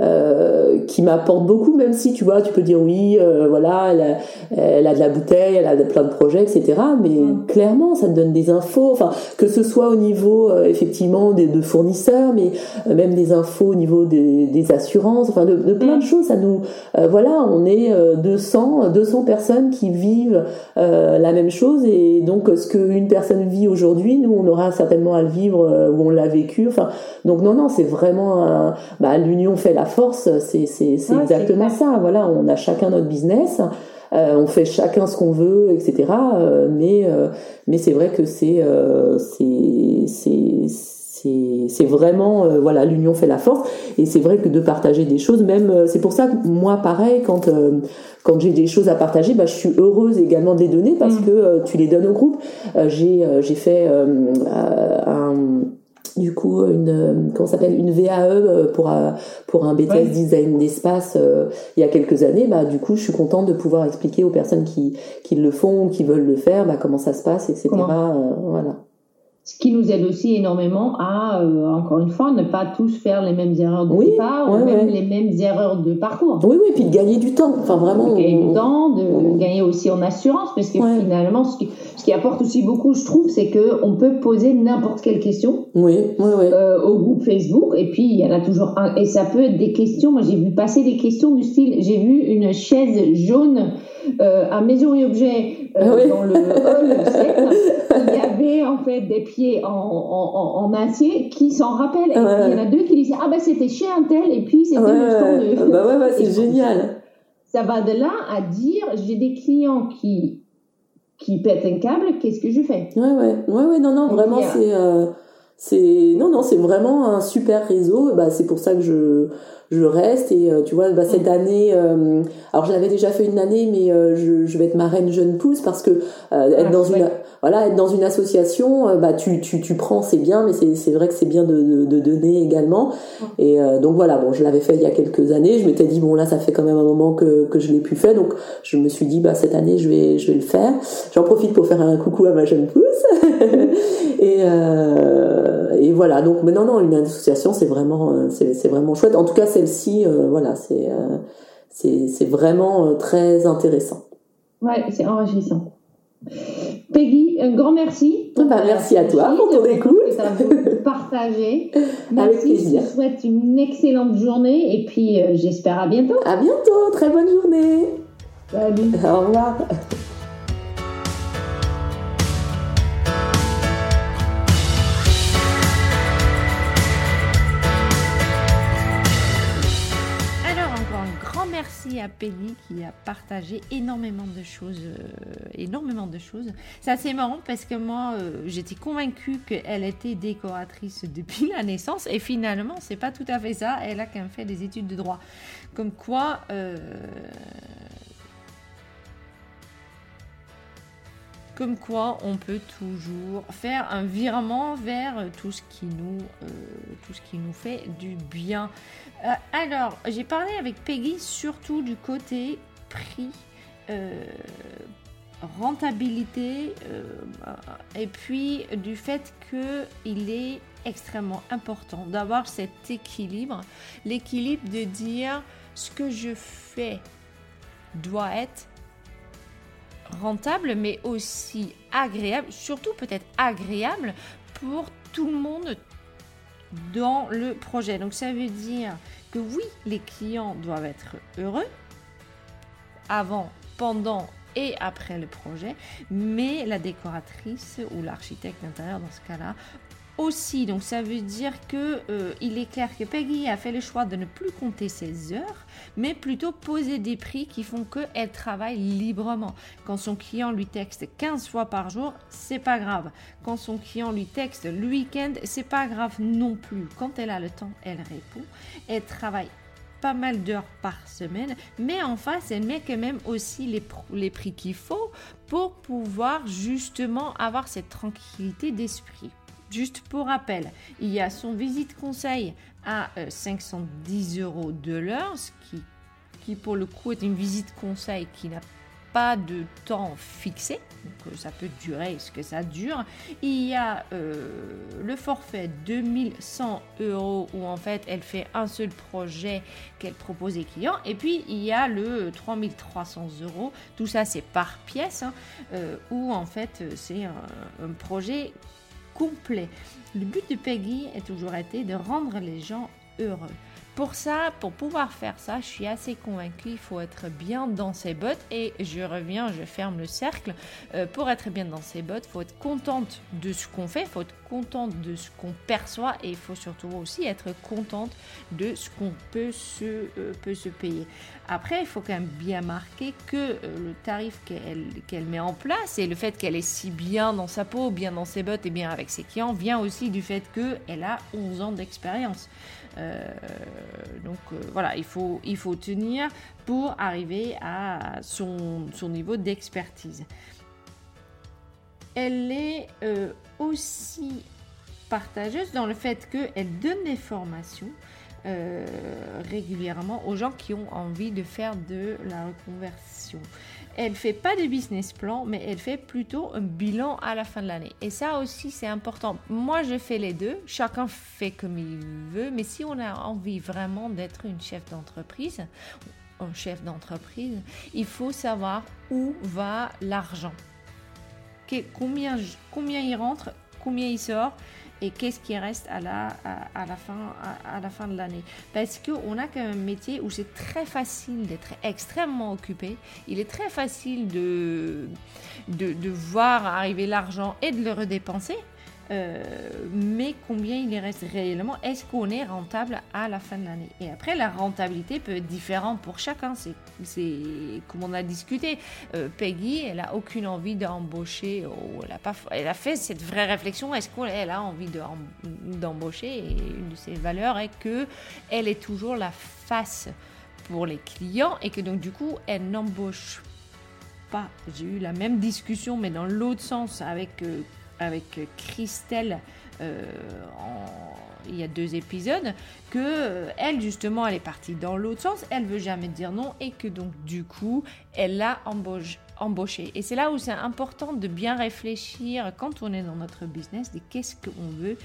euh, qui m'apporte beaucoup, même si tu vois, tu peux dire oui, euh, voilà, elle a, elle a, de la bouteille, elle a plein de projets, etc. Mais clairement, ça te donne des infos, enfin, que ce soit au niveau euh, effectivement des, de fournisseurs, mais même des infos au niveau des, des assurances, enfin, de, de, plein de choses. Ça nous, voilà, on est 200, 200 personnes qui vivent la même chose, et donc ce qu'une personne vit aujourd'hui, nous, on aura certainement à le vivre où on l'a vécu. Enfin, donc non, non, c'est vraiment, bah, l'union fait la force, c'est exactement ça. Voilà, on a chacun notre business. Euh, on fait chacun ce qu'on veut, etc. Euh, mais euh, mais c'est vrai que c'est c'est c'est vraiment voilà l'union fait la force et c'est vrai que de partager des choses même c'est pour ça que moi pareil quand quand j'ai des choses à partager bah, je suis heureuse également de les donner parce mm. que tu les donnes au groupe j'ai j'ai fait un du coup une comment s'appelle une VAE euh, pour euh, pour un BTS design d'espace euh, il y a quelques années bah du coup je suis contente de pouvoir expliquer aux personnes qui qui le font qui veulent le faire bah comment ça se passe etc voilà ce qui nous aide aussi énormément à, euh, encore une fois, ne pas tous faire les mêmes erreurs de départ ou même les mêmes erreurs de parcours. Oui, oui, puis de gagner du temps. Enfin, vraiment. De gagner du temps, de gagner aussi en assurance, parce que finalement, ce qui, ce qui apporte aussi beaucoup, je trouve, c'est que on peut poser n'importe quelle question. Oui. Euh, au groupe Facebook, et puis il y en a toujours un, et ça peut être des questions. Moi, j'ai vu passer des questions du style, j'ai vu une chaise jaune euh, à Maison et Objets euh, dans le hall il y avait en fait des pieds en, en, en acier qui s'en rappellent. Et il y en a deux qui disaient Ah ben c'était chez un tel et puis c'était le stand de. Bah ouais, ouais c'est génial. Ça va de là à dire J'ai des clients qui qui pètent un câble, qu'est-ce que je fais? Ouais, ouais, ouais, ouais, non, non, vraiment, c'est. Euh, c'est non non c'est vraiment un super réseau. Bah c'est pour ça que je je reste. Et tu vois bah, cette année alors je l'avais déjà fait une année mais je, je vais être marraine jeune pousse parce que être dans une voilà être dans une association bah tu tu tu prends c'est bien mais c'est vrai que c'est bien de, de, de donner également. Et donc voilà bon je l'avais fait il y a quelques années je m'étais dit bon là ça fait quand même un moment que que je l'ai plus fait donc je me suis dit bah cette année je vais je vais le faire. J'en profite pour faire un coucou à ma jeune pousse. Et, euh, et voilà donc mais non non une association c'est vraiment euh, c'est vraiment chouette. En tout cas celle-ci euh, voilà c'est c'est c'est vraiment très intéressant. Ouais c'est enrichissant Peggy, un grand merci. Bah, merci à toi pour ton écoute. Partager. Merci, Avec plaisir. Je te souhaite une excellente journée et puis j'espère à bientôt. À bientôt, très bonne journée. Salut. Au revoir. Qui a partagé énormément de choses, euh, énormément de choses. C'est assez marrant parce que moi, euh, j'étais convaincue qu'elle était décoratrice depuis la naissance et finalement, c'est pas tout à fait ça. Elle a quand même fait des études de droit. Comme quoi, euh, comme quoi on peut toujours faire un virement vers tout ce qui nous, tout ce qui nous fait du bien. Euh, alors, j'ai parlé avec Peggy surtout du côté prix, euh, rentabilité, euh, et puis du fait qu'il est extrêmement important d'avoir cet équilibre, l'équilibre de dire ce que je fais doit être rentable, mais aussi agréable, surtout peut-être agréable pour tout le monde, dans le projet. Donc ça veut dire que oui, les clients doivent être heureux avant, pendant et après le projet, mais la décoratrice ou l'architecte d'intérieur dans ce cas-là aussi. Donc ça veut dire que euh, il est clair que Peggy a fait le choix de ne plus compter ses heures, mais plutôt poser des prix qui font qu'elle travaille librement. Quand son client lui texte 15 fois par jour, c'est pas grave. Quand son client lui texte le week-end, c'est pas grave non plus. Quand elle a le temps, elle répond. Elle travaille pas mal d'heures par semaine, mais en face, elle met quand même aussi les, les prix qu'il faut pour pouvoir justement avoir cette tranquillité d'esprit. Juste pour rappel, il y a son visite conseil à 510 euh, euros de l'heure, ce qui, pour le coup est une visite conseil qui n'a pas de temps fixé, donc euh, ça peut durer. Ce que ça dure? Il y a euh, le forfait 2100 euros où en fait elle fait un seul projet qu'elle propose aux clients, et puis il y a le 3300 euros, tout ça c'est par pièce, hein, où en fait c'est un projet Le but de Peggy a toujours été de rendre les gens heureux. Pour ça, pour pouvoir faire ça, je suis assez convaincue, il faut être bien dans ses bottes et je reviens, je ferme le cercle. Euh, pour être bien dans ses bottes, il faut être contente de ce qu'on fait, il faut être contente de ce qu'on perçoit et il faut surtout aussi être contente de ce qu'on peut se, euh, peut se payer. Après, il faut quand même bien marquer que euh, le tarif qu'elle qu'elle met en place et le fait qu'elle est si bien dans sa peau, bien dans ses bottes et bien avec ses clients vient aussi du fait qu'elle a 11 ans d'expérience. Euh, donc euh, voilà, il faut, il faut tenir pour arriver à son, son niveau d'expertise. Elle est euh, aussi partageuse dans le fait qu'elle donne des formations régulièrement aux gens qui ont envie de faire de la reconversion elle fait pas de business plan, mais elle fait plutôt un bilan à la fin de l'année. Et ça aussi, c'est important. Moi, je fais les deux. Chacun fait comme il veut. Mais si on a envie vraiment d'être une chef d'entreprise, un chef d'entreprise, il faut savoir où va l'argent. Combien, combien il rentre, combien il sort et qu'est-ce qui reste à la, à, la, fin, à, la fin de l'année. Parce qu'on a quand même un métier où c'est très facile d'être extrêmement occupé. Il est très facile de, de, voir arriver l'argent et de le redépenser. Euh, mais combien il reste réellement? Est-ce qu'on est rentable à la fin de l'année? Et après, la rentabilité peut être différente pour chacun. C'est comme on a discuté. Euh, Peggy, elle a aucune envie d'embaucher. elle, a elle a fait cette vraie réflexion. Est-ce qu'elle a envie d'embaucher? Et une de ses valeurs est que elle est toujours la face pour les clients et que donc du coup, elle n'embauche pas. J'ai eu la même discussion, mais dans l'autre sens avec euh, avec Christelle euh, il y a deux épisodes, que euh, elle justement elle est partie dans l'autre sens, elle veut jamais dire non et que donc du coup elle l'a embauché. Et c'est là où c'est important de bien réfléchir quand on est dans notre business de qu'est-ce qu'on veut,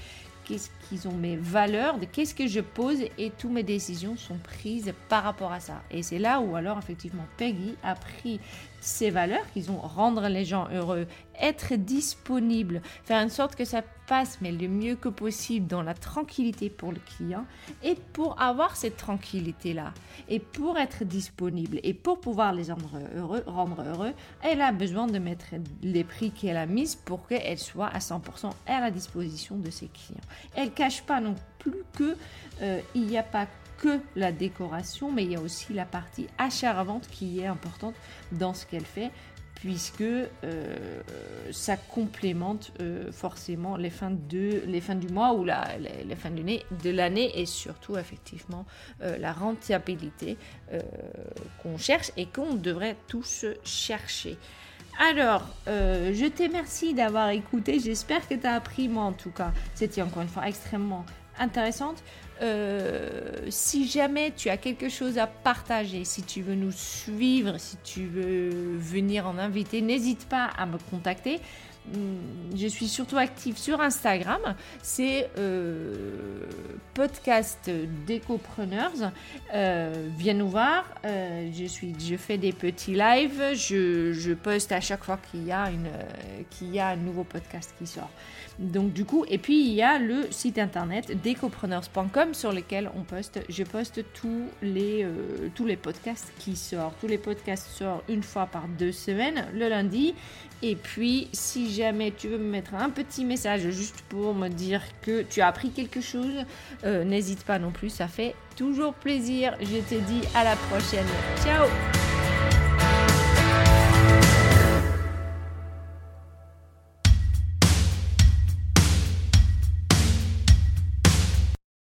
qu'est-ce qu'ils ont mes valeurs, de qu'est-ce que je pose et toutes mes décisions sont prises par rapport à ça. Et c'est là où alors effectivement Peggy a pris ses valeurs, qu'ils ont rendre les gens heureux, être disponible, faire en sorte que ça passe mais le mieux que possible dans la tranquillité pour le client et pour avoir cette tranquillité là et pour être disponible et pour pouvoir les rendre heureux, rendre heureux, elle a besoin de mettre les prix qu'elle a mis pour qu'elle soit à 100% à la disposition de ses clients. Elle cache pas non plus que euh, il n'y a pas que la décoration, mais il y a aussi la partie achat-vente qui est importante dans ce qu'elle fait, puisque euh, ça complémente euh, forcément les fins, de, les fins du mois ou la, les, fins de l'année et surtout effectivement euh, la rentabilité qu'on cherche et qu'on devrait tous chercher. Alors, je te remercie d'avoir écouté. J'espère que tu as appris, moi en tout cas. C'était encore une fois extrêmement intéressante. Euh, si jamais tu as quelque chose à partager, si tu veux nous suivre, si tu veux venir en inviter, n'hésite pas à me contacter. Hmm, je suis surtout active sur Instagram. C'est euh, podcast d'écopreneurs. Euh, viens nous voir. Je, suis, je fais des petits lives. Je, je poste à chaque fois qu'il y, qu'il y a un nouveau podcast qui sort. Donc du coup, et puis il y a le site internet decopreneurs.com sur lequel on poste, je poste tous les, euh, tous les podcasts qui sortent. Tous les podcasts sortent une fois par deux semaines, le lundi. Et puis, si jamais tu veux me mettre un petit message juste pour me dire que tu as appris quelque chose, euh, n'hésite pas non plus, ça fait toujours plaisir. Je te dis à la prochaine. Ciao